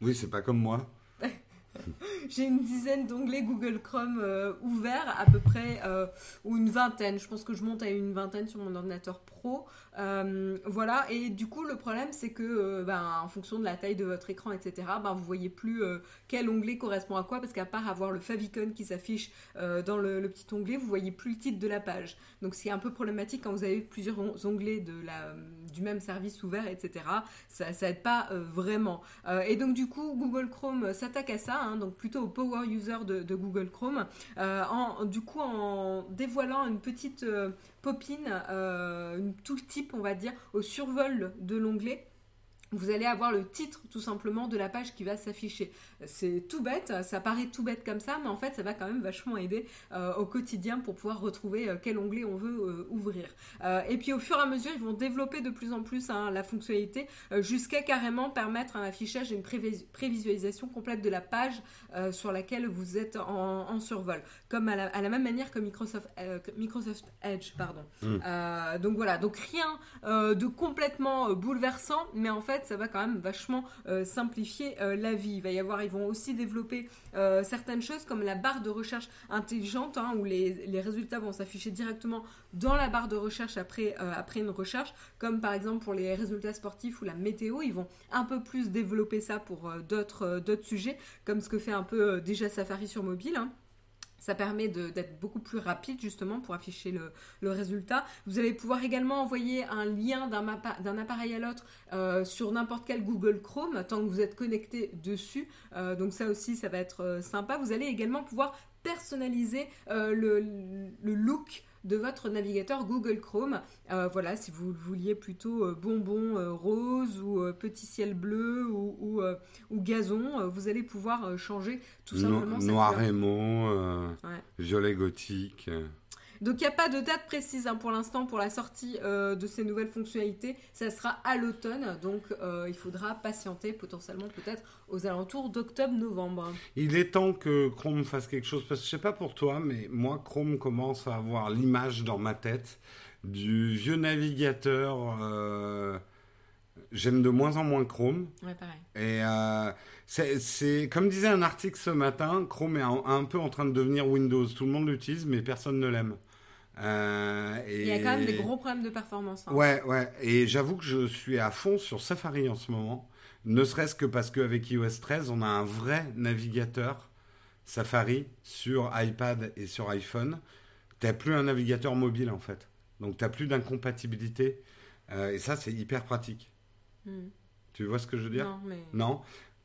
[SPEAKER 1] Oui, c'est pas comme moi. *laughs*
[SPEAKER 2] j'ai une dizaine d'onglets Google Chrome euh, ouverts à peu près, euh, ou une vingtaine. Je pense que je monte à une vingtaine sur mon ordinateur pro. Pro. voilà, et du coup, le problème, c'est que, ben, en fonction de la taille de votre écran, etc., ben, vous voyez plus quel onglet correspond à quoi, parce qu'à part avoir le favicon qui s'affiche dans le, petit onglet, vous voyez plus le titre de la page. Donc, c'est un peu problématique quand vous avez plusieurs onglets de la, du même service ouvert, etc. Ça, ça pas vraiment. et donc, du coup, Google Chrome s'attaque à ça, hein, donc plutôt au power user de, Google Chrome, euh, en, du coup en dévoilant une petite popine, euh, une tooltip on va dire, au survol de l'onglet vous allez avoir le titre tout simplement de la page qui va s'afficher. C'est tout bête, ça paraît tout bête comme ça, mais en fait ça va quand même vachement aider euh, au quotidien pour pouvoir retrouver euh, quel onglet on veut ouvrir. et puis au fur et à mesure, ils vont développer de plus en plus hein, la fonctionnalité jusqu'à carrément permettre un affichage et une prévisualisation complète de la page sur laquelle vous êtes en, survol, comme à la, même manière que Microsoft, Microsoft Edge. Pardon. Hmm. donc voilà, donc rien de complètement bouleversant, mais en fait ça va quand même vachement euh, simplifier euh, la vie. Il va y avoir, ils vont aussi développer euh, certaines choses comme la barre de recherche intelligente, hein, où les, résultats vont s'afficher directement dans la barre de recherche après, après une recherche, comme par exemple pour les résultats sportifs ou la météo. Ils vont un peu plus développer ça pour d'autres sujets, comme ce que fait un peu déjà Safari sur mobile. Hein. Ça permet d'être beaucoup plus rapide justement pour afficher le, résultat. Vous allez pouvoir également envoyer un lien d'un appareil à l'autre euh, sur n'importe quel Google Chrome tant que vous êtes connecté dessus. Euh, donc ça aussi, ça va être euh, sympa. Vous allez également pouvoir personnaliser le, le, look de votre navigateur Google Chrome. Euh, voilà, si vous vouliez plutôt euh, bonbon euh, rose ou petit ciel bleu ou, ou, gazon, vous allez pouvoir changer tout simplement.
[SPEAKER 1] noir émo, violet gothique.
[SPEAKER 2] Donc il n'y a pas de date précise hein, pour l'instant pour la sortie euh, de ces nouvelles fonctionnalités. Ça sera à l'automne, donc euh, il faudra patienter potentiellement peut-être aux alentours d'octobre-novembre.
[SPEAKER 1] Il est temps que Chrome fasse quelque chose, parce que je sais pas pour toi, mais moi Chrome commence à avoir l'image dans ma tête du vieux navigateur. Euh, j'aime de moins en moins Chrome.
[SPEAKER 2] Ouais, pareil.
[SPEAKER 1] Et c'est comme disait un article ce matin, Chrome est un, peu en train de devenir Windows. Tout le monde l'utilise, mais personne ne l'aime.
[SPEAKER 2] Euh, Il y a quand même des gros problèmes de performance.
[SPEAKER 1] Hein. Ouais, ouais. Et j'avoue que je suis à fond sur Safari en ce moment. Ne serait-ce que parce qu'avec iOS 13, on a un vrai navigateur Safari sur iPad et sur iPhone. Tu n'as plus un navigateur mobile en fait. Donc tu n'as plus d'incompatibilité. Euh, et ça, c'est hyper pratique. Hmm. Tu vois ce que je veux dire?
[SPEAKER 2] Non, mais...
[SPEAKER 1] Non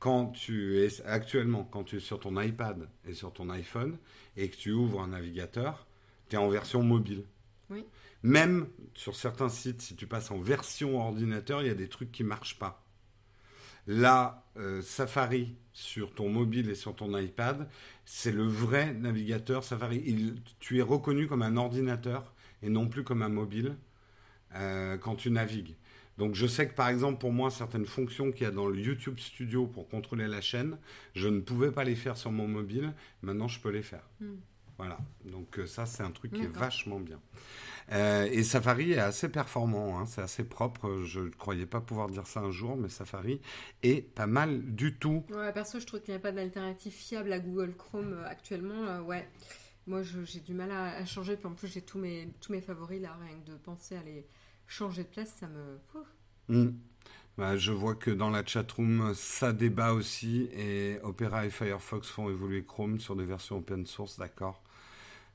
[SPEAKER 1] quand tu es actuellement, quand tu es sur ton iPad et sur ton iPhone et que tu ouvres un navigateur, tu es en version mobile.
[SPEAKER 2] Oui.
[SPEAKER 1] Même sur certains sites, si tu passes en version ordinateur, il y a des trucs qui ne marchent pas. Là, euh, Safari sur ton mobile et sur ton iPad, c'est le vrai navigateur Safari. tu es reconnu comme un ordinateur et non plus comme un mobile euh, quand tu navigues. Donc je sais que par exemple pour moi certaines fonctions qu'il y a dans le YouTube Studio pour contrôler la chaîne, je ne pouvais pas les faire sur mon mobile. Maintenant je peux les faire. Hmm. Voilà, donc euh, ça c'est un truc qui est vachement bien. Euh, et Safari est assez performant, hein. c'est assez propre. Je ne croyais pas pouvoir dire ça un jour, mais Safari est pas mal du tout.
[SPEAKER 2] Ouais, perso, je trouve qu'il n'y a pas d'alternative fiable à Google Chrome euh, actuellement. ouais, moi j'ai du mal à, changer. Puis en plus, j'ai tous mes, tous mes favoris là, rien que de penser à les changer de place, ça me.
[SPEAKER 1] Hmm. Bah, je vois que dans la chatroom, ça débat aussi et Opera et Firefox font évoluer Chrome sur des versions open source, d'accord.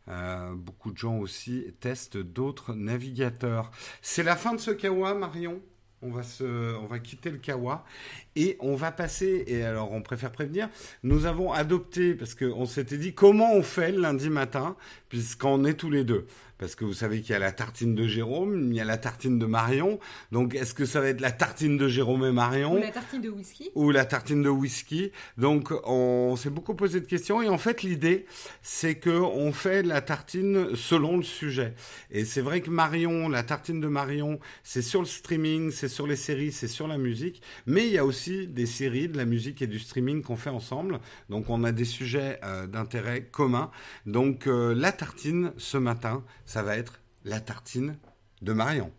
[SPEAKER 1] Euh, beaucoup de gens aussi testent d'autres navigateurs. C'est la fin de ce kawa, Marion. On va, se, on va quitter le kawa et on va passer. Et alors, on préfère prévenir. Nous avons adopté parce qu'on s'était dit comment on fait le lundi matin, puisqu'on est tous les deux. Parce que vous savez qu'il y a la tartine de Jérôme, il y a la tartine de Marion. Donc, est-ce que ça va être la tartine de Jérôme et Marion
[SPEAKER 2] Ou la tartine de whisky
[SPEAKER 1] Ou la tartine de whisky. Donc, on s'est beaucoup posé de questions. Et en fait, l'idée, c'est que on fait la tartine selon le sujet. Et c'est vrai que Marion, la tartine de Marion, c'est sur le streaming, c'est sur les séries, c'est sur la musique. Mais il y a aussi des séries, de la musique et du streaming qu'on fait ensemble. Donc, on a des sujets euh, d'intérêt commun. Donc, euh, la tartine, ce matin, ça va être la tartine de Marion.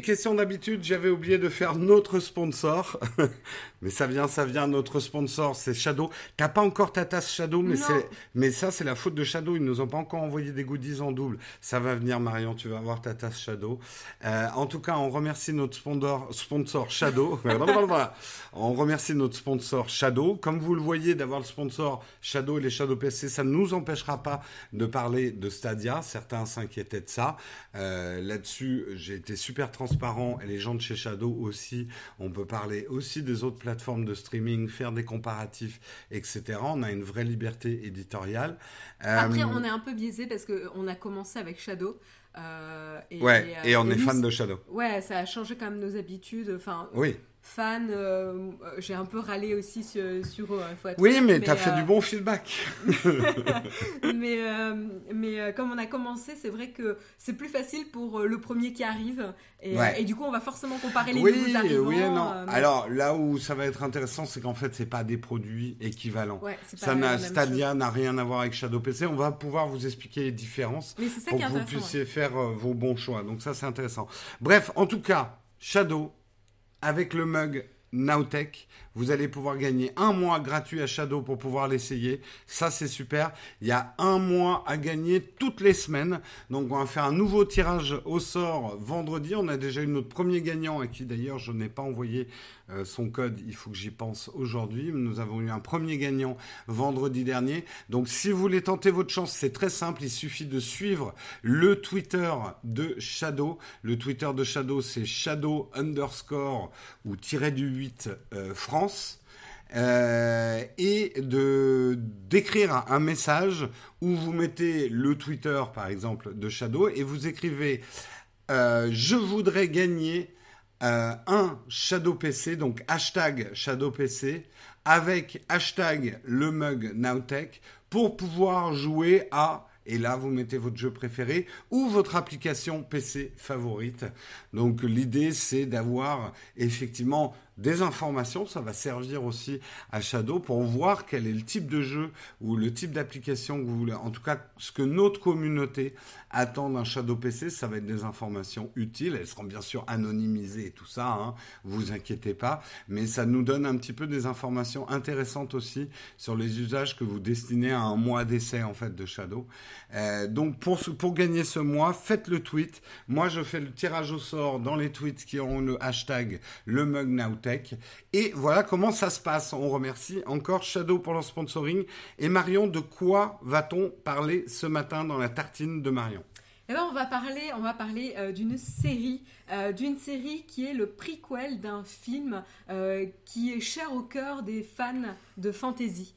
[SPEAKER 1] Question d'habitude, j'avais oublié de faire notre sponsor. *laughs* mais ça vient, ça vient, notre sponsor, c'est Shadow. T'as pas encore ta tasse Shadow, mais, c'est, mais ça, c'est la faute de Shadow. Ils nous ont pas encore envoyé des goodies en double. Ça va venir, Marion, tu vas avoir ta tasse Shadow. Euh, en tout cas, on remercie notre sponsor, sponsor Shadow. *laughs* on remercie notre sponsor Shadow. Comme vous le voyez, d'avoir le sponsor Shadow et les Shadow PC, ça ne nous empêchera pas de parler de Stadia. Certains s'inquiétaient de ça. Euh, là-dessus, j'ai été super transparent et les gens de chez Shadow aussi. On peut parler aussi des autres plateformes de streaming, faire des comparatifs, etc. On a une vraie liberté éditoriale.
[SPEAKER 2] Après, euh, on est un peu biaisé parce qu'on a commencé avec Shadow.
[SPEAKER 1] Euh, et, ouais, et, on est fan de Shadow.
[SPEAKER 2] Ouais, ça a changé quand même nos habitudes. Enfin,
[SPEAKER 1] oui
[SPEAKER 2] fan. Euh, j'ai un peu râlé aussi sur, sur eux. Hein,
[SPEAKER 1] oui, mais, tu as fait du euh, bon feedback. *laughs*
[SPEAKER 2] mais euh, mais comme on a commencé, c'est vrai que c'est plus facile pour le premier qui arrive. Et, et, du coup, on va forcément comparer les nouveaux arrivants. Oui non.
[SPEAKER 1] Alors là où ça va être intéressant, c'est qu'en fait, c'est pas des produits équivalents. ça n'a Stadia n'a rien à voir avec Shadow PC. On va pouvoir vous expliquer les différences pour que vous puissiez faire vos bons choix. Donc ça, c'est intéressant. Bref, en tout cas, Shadow, avec le mug Nowtech, vous allez pouvoir gagner un mois gratuit à Shadow pour pouvoir l'essayer. Ça, c'est super. Il y a un mois à gagner toutes les semaines. Donc, on va faire un nouveau tirage au sort vendredi. On a déjà eu notre premier gagnant à qui d'ailleurs je n'ai pas envoyé euh, son code, il faut que j'y pense aujourd'hui. Nous avons eu un premier gagnant vendredi dernier. Donc si vous voulez tenter votre chance, c'est très simple. Il suffit de suivre le Twitter de Shadow. Le Twitter de Shadow, c'est Shadow underscore ou tiré du 8 euh. Euh, et de d'écrire un message où vous mettez le Twitter par exemple de Shadow et vous écrivez je voudrais gagner euh, un Shadow PC, donc hashtag Shadow PC, avec hashtag le mug Nowtech, pour pouvoir jouer à et là, vous mettez votre jeu préféré ou votre application PC favorite. Donc l'idée, c'est d'avoir effectivement des informations. Ça va servir aussi à Shadow pour voir quel est le type de jeu ou le type d'application que vous voulez. En tout cas, ce que notre communauté attend d'un Shadow PC, ça va être des informations utiles. Elles seront bien sûr anonymisées et tout ça, hein, vous inquiétez pas. Mais ça nous donne un petit peu des informations intéressantes aussi sur les usages que vous destinez à un mois d'essai en fait de Shadow. Euh, donc pour, gagner ce mois, faites le tweet. Moi, je fais le tirage au sort dans les tweets qui ont le hashtag le mug et voilà comment ça se passe. On remercie encore Shadow pour leur sponsoring. Et Marion, de quoi va-t-on parler ce matin dans la tartine de Marion?
[SPEAKER 2] Eh on va parler, on va parler euh, d'une série, euh, d'une série qui est le prequel d'un film euh, qui est cher au cœur des fans de fantasy.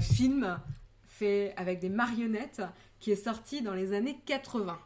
[SPEAKER 2] film fait avec des marionnettes qui est sorti dans les années 80.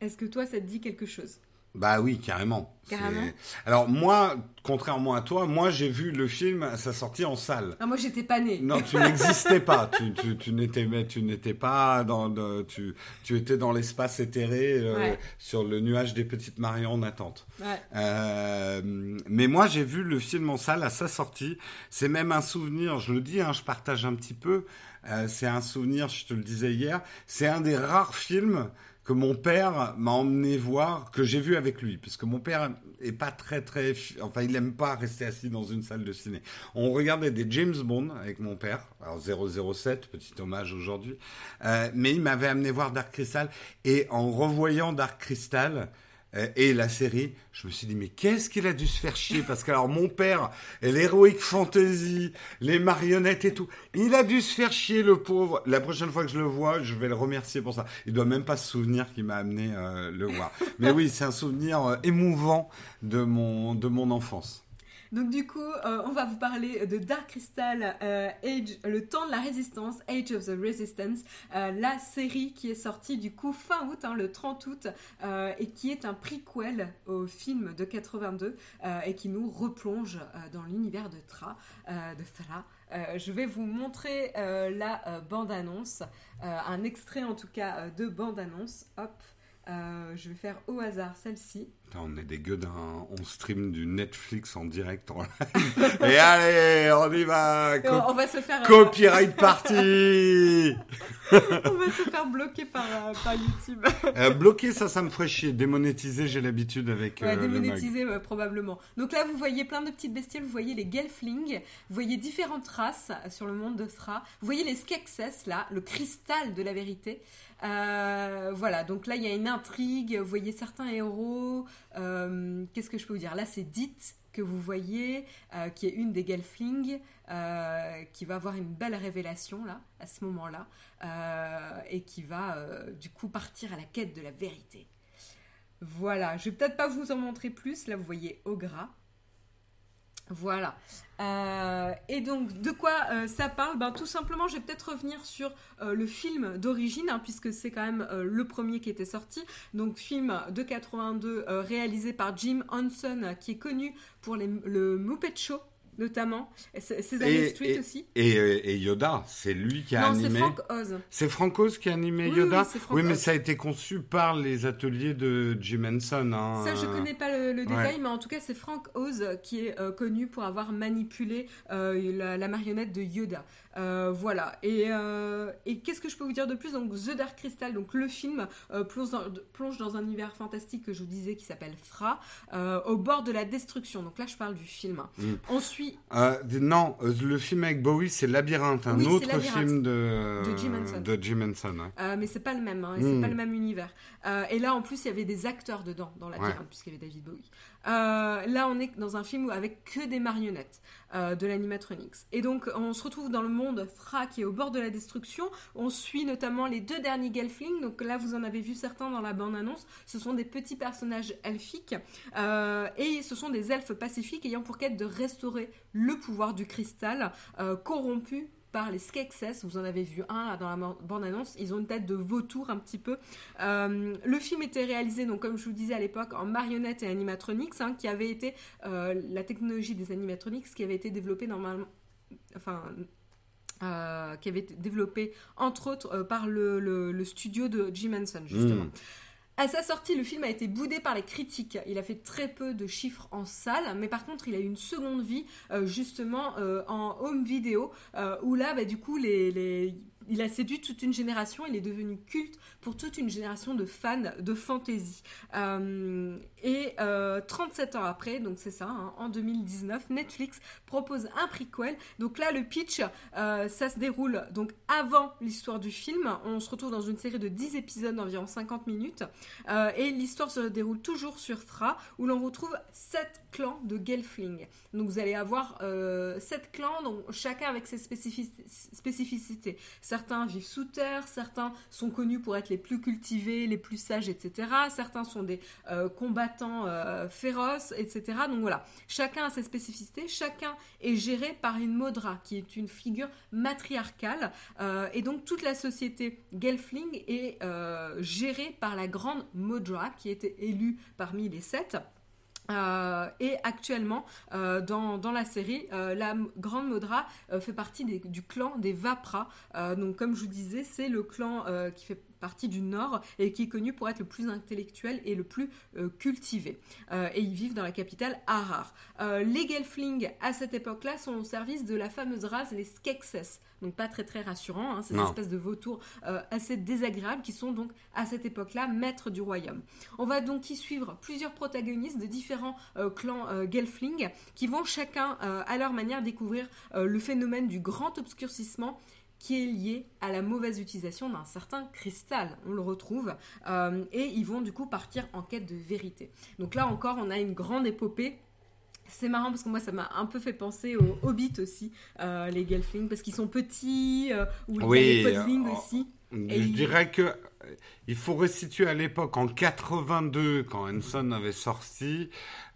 [SPEAKER 2] Est-ce que toi, ça te dit quelque chose?
[SPEAKER 1] Bah oui, carrément. Carrément. Alors moi, contrairement à toi, moi j'ai vu le film à sa sortie en salle.
[SPEAKER 2] Ah, moi j'étais pas né.
[SPEAKER 1] Non, tu n'existais pas. *laughs* tu, tu, tu n'étais, tu n'étais pas dans, tu, tu étais dans l'espace éthéré euh, sur le nuage des petites Maries en attente. Ouais. Euh, mais moi j'ai vu le film en salle à sa sortie. C'est même un souvenir. Je le dis, hein, je partage un petit peu. Euh, c'est un souvenir. Je te le disais hier. C'est un des rares films que mon père m'a emmené voir, que j'ai vu avec lui, puisque mon père est pas très très, enfin il aime pas rester assis dans une salle de ciné. On regardait des James Bond avec mon père, alors 007, petit hommage aujourd'hui, euh, mais il m'avait amené voir Dark Crystal et en revoyant Dark Crystal, et la série, je me suis dit mais qu'est-ce qu'il a dû se faire chier? Parce que alors mon père, l'héroïque fantasy, les marionnettes et tout, il a dû se faire chier le pauvre. La prochaine fois que je le vois, je vais le remercier pour ça. Il doit même pas se souvenir qu'il m'a amené euh, le voir. Mais oui, c'est un souvenir euh, émouvant de mon de mon enfance.
[SPEAKER 2] Donc du coup, euh, on va vous parler de Dark Crystal euh, Age, le temps de la résistance, Age of the Resistance, euh, la série qui est sortie du coup fin août, hein, le 30 août, et qui est un prequel au film de 82 et qui nous replonge dans l'univers de Tra, de Thra. je vais vous montrer la bande-annonce, un extrait en tout cas de bande-annonce. Hop, je vais faire au hasard celle-ci.
[SPEAKER 1] On est des gueudins, on stream du Netflix en direct en live. *laughs* Et allez, on y va.
[SPEAKER 2] on, va se faire
[SPEAKER 1] euh, copyright party. *laughs*
[SPEAKER 2] on va se faire bloquer par, euh, par YouTube.
[SPEAKER 1] euh, bloquer, ça, ça me ferait chier. Démonétiser, j'ai l'habitude avec.
[SPEAKER 2] Ouais, démonétiser, probablement. Donc là, vous voyez plein de petites bestioles. Vous voyez les Gelfling. Vous voyez différentes races sur le monde de Thra. Vous voyez les Skeksis là, le cristal de la vérité. Euh, voilà, donc là il y a une intrigue, vous voyez certains héros, euh, qu'est-ce que je peux vous dire? Là c'est Dit que vous voyez, euh, qui est une des Gelfling, qui va avoir une belle révélation là, à ce moment-là, et qui va du coup partir à la quête de la vérité. Voilà, je vais peut-être pas vous en montrer plus, là vous voyez Ogra. Voilà. Euh, et donc, de quoi euh, ça parle? Ben, Tout simplement, je vais peut-être revenir sur euh, le film d'origine, hein, puisque c'est quand même le premier qui était sorti. Donc, film de 82, réalisé par Jim Henson, qui est connu pour le Muppet Show notamment. Sesame Street aussi.
[SPEAKER 1] Et, Yoda, c'est lui qui a animé.
[SPEAKER 2] c'est Frank Oz.
[SPEAKER 1] C'est Frank Oz qui a animé Yoda Oui, mais ça a été conçu par les ateliers de Jim Henson. Hein.
[SPEAKER 2] Ça, je connais pas le, détail, mais en tout cas, c'est Frank Oz qui est euh, connu pour avoir manipulé euh, la, marionnette de Yoda. Euh, voilà. Et, et qu'est-ce que je peux vous dire de plus? Donc, The Dark Crystal, donc le film plonge dans, plonge, dans, un univers fantastique que je vous disais qui s'appelle Fra, au bord de la destruction. Donc là, je parle du film. Mm. Ensuite,
[SPEAKER 1] euh, non, euh, le film avec Bowie, c'est Labyrinthe, un autre film de,
[SPEAKER 2] de
[SPEAKER 1] Jim Henson.
[SPEAKER 2] Euh, mais c'est pas le même, hein, c'est hmm. pas le même univers. et là, en plus, il y avait des acteurs dedans, dans Labyrinthe, puisqu'il y avait David Bowie. Là, on est dans un film avec que des marionnettes de l'animatronics. Et donc, on se retrouve dans le monde Fra qui est au bord de la destruction. On suit notamment les deux derniers Gelflings. Donc là, vous en avez vu certains dans la bande-annonce. Ce sont des petits personnages elfiques. et ce sont des elfes pacifiques ayant pour quête de restaurer le pouvoir du cristal euh, corrompu par les Skeksis. Vous en avez vu un dans la bande-annonce. Ils ont une tête de vautour un petit peu. Euh, le film était réalisé, donc comme je vous disais à l'époque, en marionnettes et animatronics, hein, qui avait été euh, la technologie des animatronics qui avait été développée normalement, enfin. qui avait été développée entre autres par le, studio de Jim Henson justement. Hmm. À sa sortie, le film a été boudé par les critiques. Il a fait très peu de chiffres en salle, mais par contre, il a eu une seconde vie euh, justement euh, en home vidéo, euh, où là, bah, du coup, les, il a séduit toute une génération, il est devenu culte pour toute une génération de fans de fantasy. Euh, et 37 euh, ans après, donc c'est ça, hein, en 2019, Netflix propose un prequel. Donc là, le pitch, euh, ça se déroule donc avant l'histoire du film. On se retrouve dans une série de 10 épisodes d'environ 50 minutes. et l'histoire se déroule toujours sur Thra, où l'on retrouve 7 clans de Gelfling. Donc vous allez avoir 7 clans, donc chacun avec ses spécificités. Certains vivent sous terre, certains sont connus pour être les plus cultivés, les plus sages, etc. Certains sont des euh, combattants euh, féroces, etc. Donc voilà, chacun a ses spécificités, chacun est géré par une Modra, qui est une figure matriarcale. Euh, et donc toute la société Gelfling est gérée par la grande Modra, qui était élue parmi les sept. Euh, et actuellement, euh, dans, la série, euh, la Grande Modra fait partie du clan des Vapra. donc, comme je vous disais, c'est le clan qui fait partie du Nord et qui est connu pour être le plus intellectuel et le plus euh, cultivé. Euh, et ils vivent dans la capitale Harar. Euh, les Gelfling, à cette époque-là, sont au service de la fameuse race, les Skeksis. Donc pas très très rassurant, hein, ces espèces de vautours assez désagréables qui sont donc à cette époque-là maîtres du royaume. On va donc y suivre plusieurs protagonistes de différents clans Gelfling qui vont chacun à leur manière découvrir le phénomène du grand obscurcissement qui est lié à la mauvaise utilisation d'un certain cristal. On le retrouve. Euh, et ils vont du coup partir en quête de vérité. Donc là encore, on a une grande épopée. C'est marrant parce que moi ça m'a un peu fait penser aux Hobbits aussi, euh, les Gelflings, parce qu'ils sont petits, euh, ou les Podlings aussi.
[SPEAKER 1] Je dirais que il faut restituer à l'époque, en 82, quand Hanson avait sorti,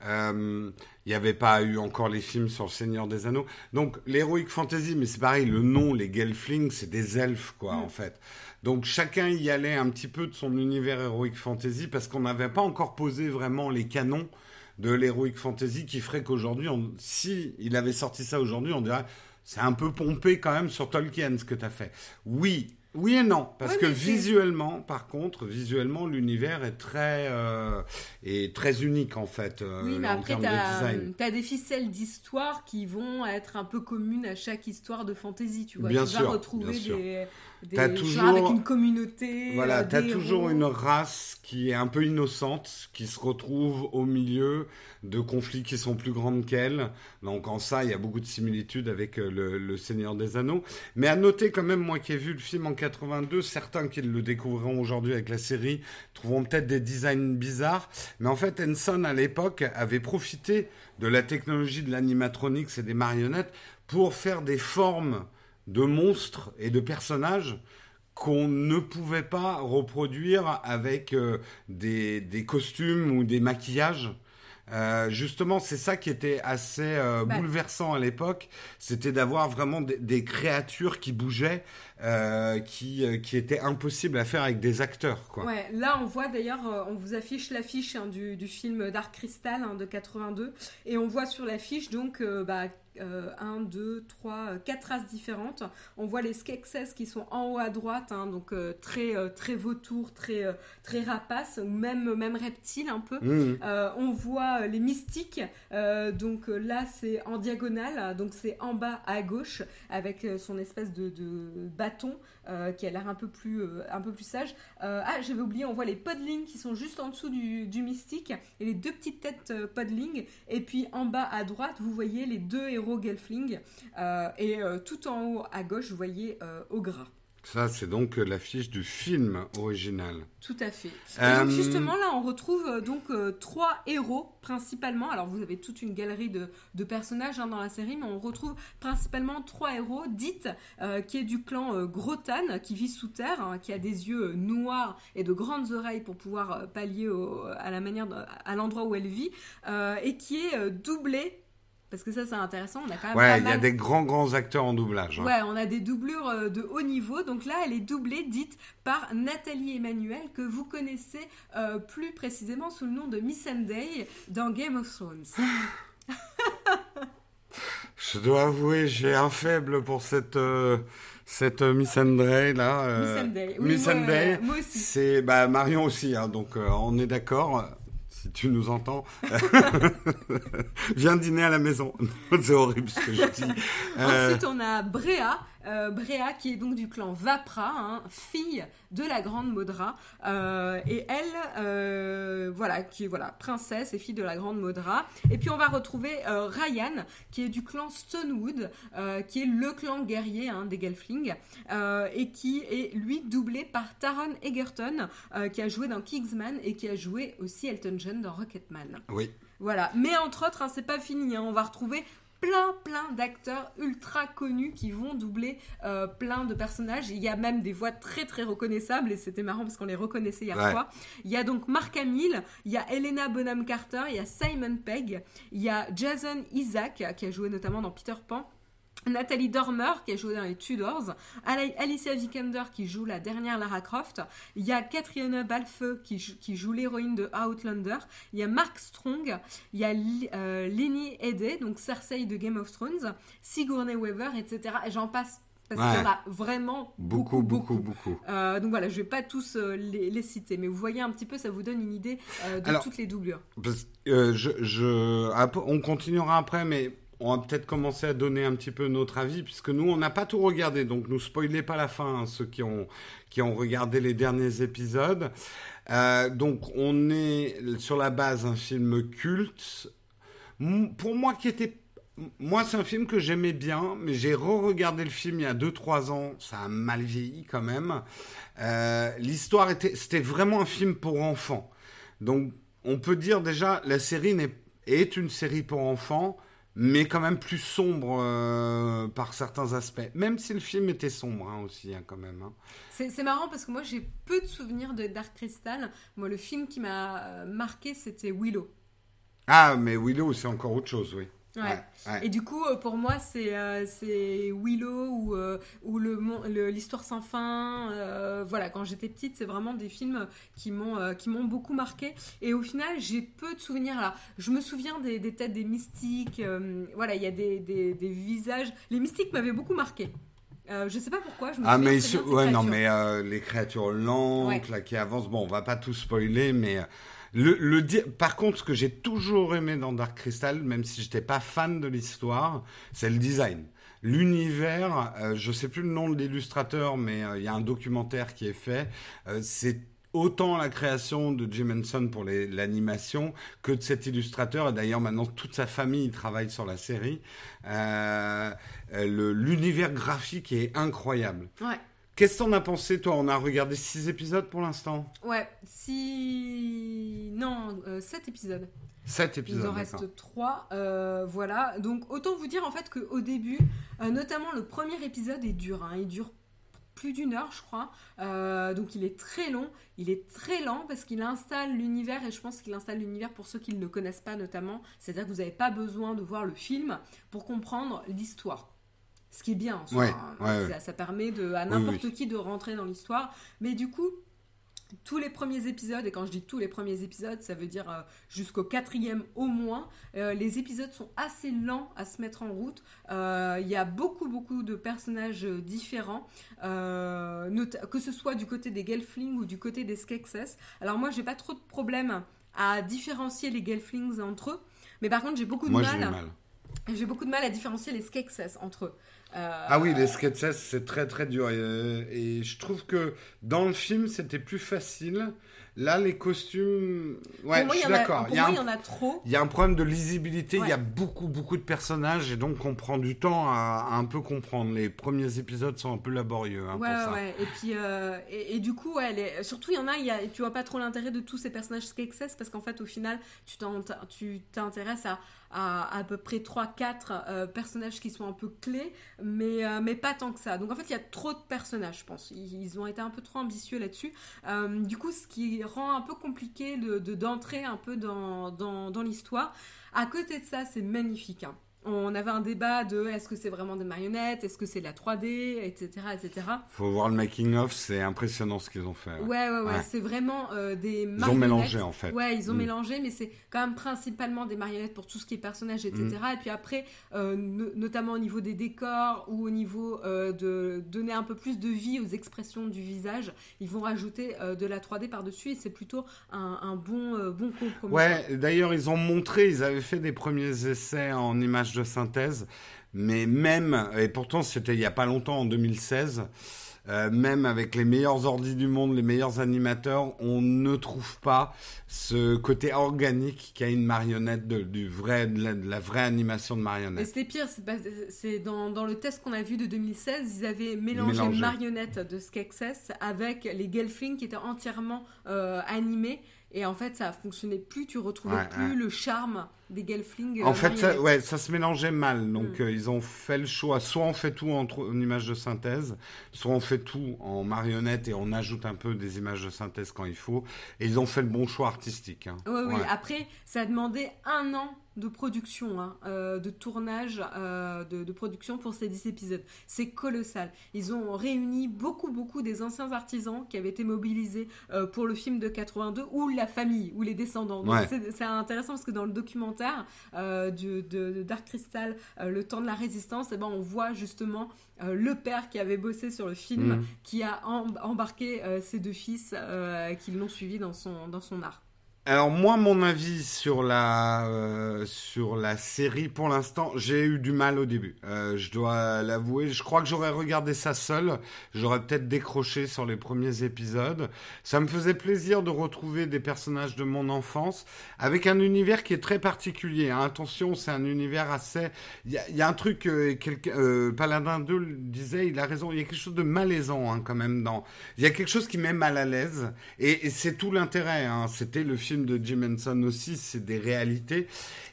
[SPEAKER 1] euh, il n'y avait pas eu encore les films sur le Seigneur des Anneaux. Donc, l'Heroic Fantasy, mais c'est pareil, le nom, les Gelflings, c'est des elfes, quoi, mm. en fait. Donc, chacun y allait un petit peu de son univers Heroic Fantasy parce qu'on n'avait pas encore posé vraiment les canons de l'Heroic Fantasy qui ferait qu'aujourd'hui, si il avait sorti ça aujourd'hui, on dirait c'est un peu pompé quand même sur Tolkien ce que tu as fait. Oui, Oui et non, parce que visuellement, par contre, visuellement, l'univers est très, euh, est très unique en fait euh,
[SPEAKER 2] Oui, mais
[SPEAKER 1] en
[SPEAKER 2] après, tu as, des ficelles d'histoire qui vont être un peu communes à chaque histoire de fantasy. Tu vois,
[SPEAKER 1] Bien
[SPEAKER 2] tu
[SPEAKER 1] sûr,
[SPEAKER 2] vas retrouver
[SPEAKER 1] bien sûr.
[SPEAKER 2] Des, gens
[SPEAKER 1] toujours-
[SPEAKER 2] avec une communauté.
[SPEAKER 1] Voilà,
[SPEAKER 2] euh,
[SPEAKER 1] t'as
[SPEAKER 2] des
[SPEAKER 1] toujours une race qui est un peu innocente, qui se retrouve au milieu de conflits qui sont plus grands qu'elle. Donc en ça, il y a beaucoup de similitudes avec euh, le, le Seigneur des Anneaux. Mais à noter quand même, moi qui ai vu le film en 82, certains qui le découvriront aujourd'hui avec la série trouveront peut-être des designs bizarres. Mais en fait, Henson, à l'époque, avait profité de la technologie de l'animatronics et des marionnettes pour faire des formes de monstres et de personnages qu'on ne pouvait pas reproduire avec euh, des, des costumes ou des maquillages. Euh, justement, c'est ça qui était assez euh,
[SPEAKER 2] Bah.
[SPEAKER 1] bouleversant à l'époque, c'était d'avoir vraiment des, des créatures qui bougeaient, euh, qui, qui étaient impossibles à faire avec des acteurs. Quoi.
[SPEAKER 2] Ouais, là on voit d'ailleurs, on vous affiche l'affiche hein, du, du film Dark Crystal hein, de 82 et on voit sur l'affiche donc bah, 1, 2, 3, 4 races différentes. On voit les Skeksis qui sont en haut à droite, hein, donc euh, très, euh, très vautours, très, euh, très rapaces, ou même, même reptiles un peu.
[SPEAKER 1] Mmh.
[SPEAKER 2] On voit les mystiques, donc là c'est en diagonale, donc c'est en bas à gauche avec son espèce de, de bâton euh, qui a l'air un peu plus euh, sage. Euh, ah j'avais oublié, on voit les podlings qui sont juste en dessous du, mystique et les deux petites têtes podlings et puis en bas à droite vous voyez les deux héros gelfling et tout en haut à gauche vous voyez Ogre.
[SPEAKER 1] Ça, c'est donc euh, l'affiche du film original.
[SPEAKER 2] Tout à fait. Et
[SPEAKER 1] Euh,
[SPEAKER 2] donc justement là on retrouve euh, donc euh, trois héros principalement. Alors vous avez toute une galerie de, de personnages hein, dans la série, mais on retrouve principalement trois héros. Dite euh, qui est du clan Grotan, qui vit sous terre, hein, qui a des yeux noirs et de grandes oreilles pour pouvoir pallier au- à la manière de- à l'endroit où elle vit, euh, et qui est euh, doublé. Parce que ça c'est intéressant, on a quand même
[SPEAKER 1] Ouais, il y a des grands, grands acteurs en doublage. hein.
[SPEAKER 2] Ouais, on a des doublures euh, de haut niveau. Donc là, elle est doublée, dite par Nathalie Emmanuel, que vous connaissez euh, plus précisément sous le nom de Miss Sunday dans Game of Thrones. *laughs*
[SPEAKER 1] Je dois avouer, j'ai un faible pour cette, euh, cette Miss André, là. euh,
[SPEAKER 2] Miss Sunday. Oui,
[SPEAKER 1] Miss
[SPEAKER 2] moi,
[SPEAKER 1] Sunday.
[SPEAKER 2] euh, moi aussi.
[SPEAKER 1] C'est bah, Marion aussi, hein, donc euh, on est d'accord. Si tu nous entends, *laughs* viens dîner à la maison. *laughs* C'est horrible ce que je dis. Euh,
[SPEAKER 2] Ensuite, on a Bréa, euh, Bréa qui est donc du clan Vapra, hein, fille de la grande Maudra, euh, et elle, euh, voilà, qui est voilà princesse et fille de la grande Maudra. Et puis on va retrouver euh, Ryan, qui est du clan Stonewood, qui est le clan guerrier hein, des Gelflings, et qui est lui doublé par Taron Egerton, qui a joué dans Kingsman et qui a joué aussi Elton John dans Rocketman.
[SPEAKER 1] oui.
[SPEAKER 2] Voilà, mais entre autres, hein, c'est pas fini. hein. On va retrouver plein, plein d'acteurs ultra connus qui vont doubler euh, plein de personnages. Il y a même des voix très, très reconnaissables et c'était marrant parce qu'on les reconnaissait hier
[SPEAKER 1] Ouais.
[SPEAKER 2] soir. Il y a donc Mark Hamill, il y a Helena Bonham Carter, il y a Simon Pegg, il y a Jason Isaac qui a joué notamment dans Peter Pan. Nathalie Dormer qui a joué dans les Tudors, Ali- Alicia Vikander qui joue la dernière Lara Croft, il y a Catriona Balfe qui, jou- qui joue l'héroïne de Outlander, il y a Mark Strong, il y a euh, Lenny donc Cersei de Game of Thrones, Sigourney Weaver, etc. Et j'en passe parce qu'il y en a vraiment
[SPEAKER 1] Beaucoup,
[SPEAKER 2] beaucoup,
[SPEAKER 1] beaucoup, beaucoup.
[SPEAKER 2] Euh, donc voilà, je vais pas tous euh, les, les citer, mais vous voyez un petit peu, ça vous donne une idée euh, de
[SPEAKER 1] Alors,
[SPEAKER 2] toutes les doublures.
[SPEAKER 1] Parce- je, je, ap- on continuera après, mais on va peut-être commencer à donner un petit peu notre avis, puisque nous, on n'a pas tout regardé, donc nous spoilez pas la fin, hein, ceux qui ont, qui ont regardé les derniers épisodes. Euh, donc, on est sur la base d'un film culte. Pour moi, qui était moi, c'est un film que j'aimais bien, mais j'ai re-regardé le film il y a 2-3 ans. Ça a mal vieilli quand même. Euh, L'histoire était, c'était vraiment un film pour enfants. Donc, on peut dire déjà, la série est une série pour enfants, mais quand même plus sombre euh, par certains aspects. Même si le film était sombre hein, aussi, hein, quand même. hein.
[SPEAKER 2] C'est marrant parce que moi j'ai peu de souvenirs de Dark Crystal. Moi, le film qui m'a euh, marqué, c'était Willow.
[SPEAKER 1] Ah, mais Willow, c'est encore autre chose, oui.
[SPEAKER 2] Ouais.
[SPEAKER 1] ouais.
[SPEAKER 2] Et du coup, euh, pour moi, c'est euh, Willow ou, euh, ou le mon- le- l'histoire sans fin. euh, voilà, quand j'étais petite, c'est vraiment des films qui m'ont qui m'ont beaucoup marqué. Et au final, j'ai peu de souvenirs. Alors, je me souviens des, des têtes des mystiques. voilà, il y a des, des, des visages. Les mystiques m'avaient beaucoup marqué. Euh, je sais pas pourquoi. Je me
[SPEAKER 1] ah, mais ouais, non, mais euh, les créatures lentes,
[SPEAKER 2] Ouais.
[SPEAKER 1] là, qui avancent. Bon, on va pas tout spoiler, mais. Le, Par contre, ce que j'ai toujours aimé dans Dark Crystal, même si j'étais pas fan de l'histoire, c'est le design. L'univers, euh, je sais plus le nom de l'illustrateur, mais euh, il y a un documentaire qui est fait. Euh, c'est autant la création de Jim Henson pour l'animation que de cet illustrateur. Et d'ailleurs, maintenant, toute sa famille travaille sur la série. L'univers graphique est incroyable.
[SPEAKER 2] Ouais.
[SPEAKER 1] Qu'est-ce que t'en as pensé, toi? On a regardé six épisodes pour l'instant
[SPEAKER 2] Ouais, si. Non, 7 épisodes.
[SPEAKER 1] Sept
[SPEAKER 2] Il
[SPEAKER 1] épisodes,
[SPEAKER 2] nous en reste 3. voilà. Donc, autant vous dire en fait qu'au début, euh, notamment le premier épisode est dur. hein. Il dure plus d'une heure, je crois. Euh, donc, il est très long. Il est très lent parce qu'il installe l'univers et je pense qu'il installe l'univers pour ceux qui ne le connaissent pas, notamment. C'est-à-dire que vous n'avez pas besoin de voir le film pour comprendre l'histoire. Ce qui est bien, en soi,
[SPEAKER 1] Ouais,
[SPEAKER 2] hein.
[SPEAKER 1] ouais,
[SPEAKER 2] ça, permet de, à n'importe
[SPEAKER 1] oui.
[SPEAKER 2] qui de rentrer dans l'histoire. Mais du coup, tous les premiers épisodes, et quand je dis tous les premiers épisodes, ça veut dire euh, jusqu'au quatrième au moins, euh, les épisodes sont assez lents à se mettre en route. Euh, Il y a beaucoup, beaucoup de personnages différents, que ce soit du côté des Gelflings ou du côté des Skeksis. Alors moi, j'ai pas trop de problème à différencier les Gelflings entre eux, mais par contre, j'ai beaucoup de
[SPEAKER 1] Moi,
[SPEAKER 2] mal. J'ai beaucoup de mal à différencier les Skeksis entre eux. Euh,
[SPEAKER 1] Ah oui, les sketches, c'est très très dur. Et, euh, et je trouve que dans le film, c'était plus facile. Là, les costumes. Ouais,
[SPEAKER 2] moi,
[SPEAKER 1] je suis d'accord. Il y a
[SPEAKER 2] moi,
[SPEAKER 1] un
[SPEAKER 2] il y en a trop.
[SPEAKER 1] Il y a un problème de lisibilité, il y a beaucoup, beaucoup de personnages, et donc on prend du temps à, à un peu comprendre. Les premiers épisodes sont un peu laborieux hein,
[SPEAKER 2] Ouais,
[SPEAKER 1] pour
[SPEAKER 2] ouais,
[SPEAKER 1] ça.
[SPEAKER 2] Et puis, euh, et, et du coup, ouais, les- surtout, il y en a, y a, tu vois pas trop l'intérêt de tous ces personnages Skeksis parce qu'en fait, au final, tu t'intéresses à, à à peu près 3-4 euh, personnages qui sont un peu clés, mais, euh, mais pas tant que ça. Donc en fait, il y a trop de personnages, je pense. Ils, ont été un peu trop ambitieux là-dessus. Euh, du coup, ce qui rend un peu compliqué de de- d'entrer un peu dans, dans, dans l'histoire. À côté de ça, c'est magnifique. hein. On avait un débat de est-ce que c'est vraiment des marionnettes, est-ce que c'est de la 3D, etc. etc.
[SPEAKER 1] Faut voir le making of, c'est impressionnant ce qu'ils ont fait. ouais.
[SPEAKER 2] Ouais, ouais, ouais,
[SPEAKER 1] Ouais.
[SPEAKER 2] c'est vraiment euh, des
[SPEAKER 1] Ils
[SPEAKER 2] marionnettes.
[SPEAKER 1] ont mélangé en fait.
[SPEAKER 2] Ouais, ils ont
[SPEAKER 1] Mm.
[SPEAKER 2] mélangé, mais c'est quand même principalement des marionnettes pour tout ce qui est personnage, etc.
[SPEAKER 1] Mm.
[SPEAKER 2] Et puis après, euh, no- notamment au niveau des décors ou au niveau euh, de donner un peu plus de vie aux expressions du visage, ils vont rajouter de la 3D par-dessus et c'est plutôt un, un bon, bon compromis.
[SPEAKER 1] Ouais, d'ailleurs, ils ont montré, ils avaient fait des premiers essais en images de synthèse, mais même, et pourtant c'était il y a pas longtemps, en 2016, euh, même avec les meilleurs ordis du monde, les meilleurs animateurs, on ne trouve pas ce côté organique qu'a une marionnette de, du vrai, de la, de la vraie animation de
[SPEAKER 2] Et
[SPEAKER 1] marionnette.
[SPEAKER 2] c'était pire, c'est c'est dans, dans le test qu'on a vu de 2016, ils avaient mélangé
[SPEAKER 1] Mélangé.
[SPEAKER 2] marionnettes de Skeksis avec les Gelflings qui étaient entièrement euh, animés. Et en fait, ça fonctionnait plus, tu retrouvais
[SPEAKER 1] Ouais,
[SPEAKER 2] plus
[SPEAKER 1] ouais.
[SPEAKER 2] le charme des Gelflings.
[SPEAKER 1] En
[SPEAKER 2] euh,
[SPEAKER 1] fait, ça, ouais, ça se mélangeait mal. Donc,
[SPEAKER 2] Mm.
[SPEAKER 1] euh, ils ont fait le choix. Soit on fait tout en, en images de synthèse, soit on fait tout en marionnette et on ajoute un peu des images de synthèse quand il faut. Et ils ont fait le bon choix artistique. hein.
[SPEAKER 2] Oui, oui.
[SPEAKER 1] Ouais.
[SPEAKER 2] Après, ça a demandé un an de production, hein, euh, de tournage, euh, de, de production pour ces 10 épisodes. C'est colossal. Ils ont réuni beaucoup, beaucoup des anciens artisans qui avaient été mobilisés euh, pour le film de 82 ou la famille ou les descendants. Donc
[SPEAKER 1] Ouais.
[SPEAKER 2] c'est- c'est intéressant parce que dans le documentaire du- de, de Dark Crystal, Le temps de la résistance, eh ben, on voit justement le père qui avait bossé sur le film,
[SPEAKER 1] Mhm.
[SPEAKER 2] qui a em- embarqué ses deux fils qui l'ont suivi dans son, dans son art.
[SPEAKER 1] Alors moi, mon avis sur la euh, sur la série, pour l'instant, j'ai eu du mal au début. Euh, je dois l'avouer. Je crois que j'aurais regardé ça seul. J'aurais peut-être décroché sur les premiers épisodes. Ça me faisait plaisir de retrouver des personnages de mon enfance avec un univers qui est très particulier. hein. Attention, c'est un univers assez. Il y y a un truc. Euh, euh, Paladin 2 le disait. Il a raison. Il y a quelque chose de malaisant hein, quand même dans. Il y a quelque chose qui met mal à l'aise. Et, et c'est tout l'intérêt. hein. C'était le film de Jim Henson aussi. C'est des réalités.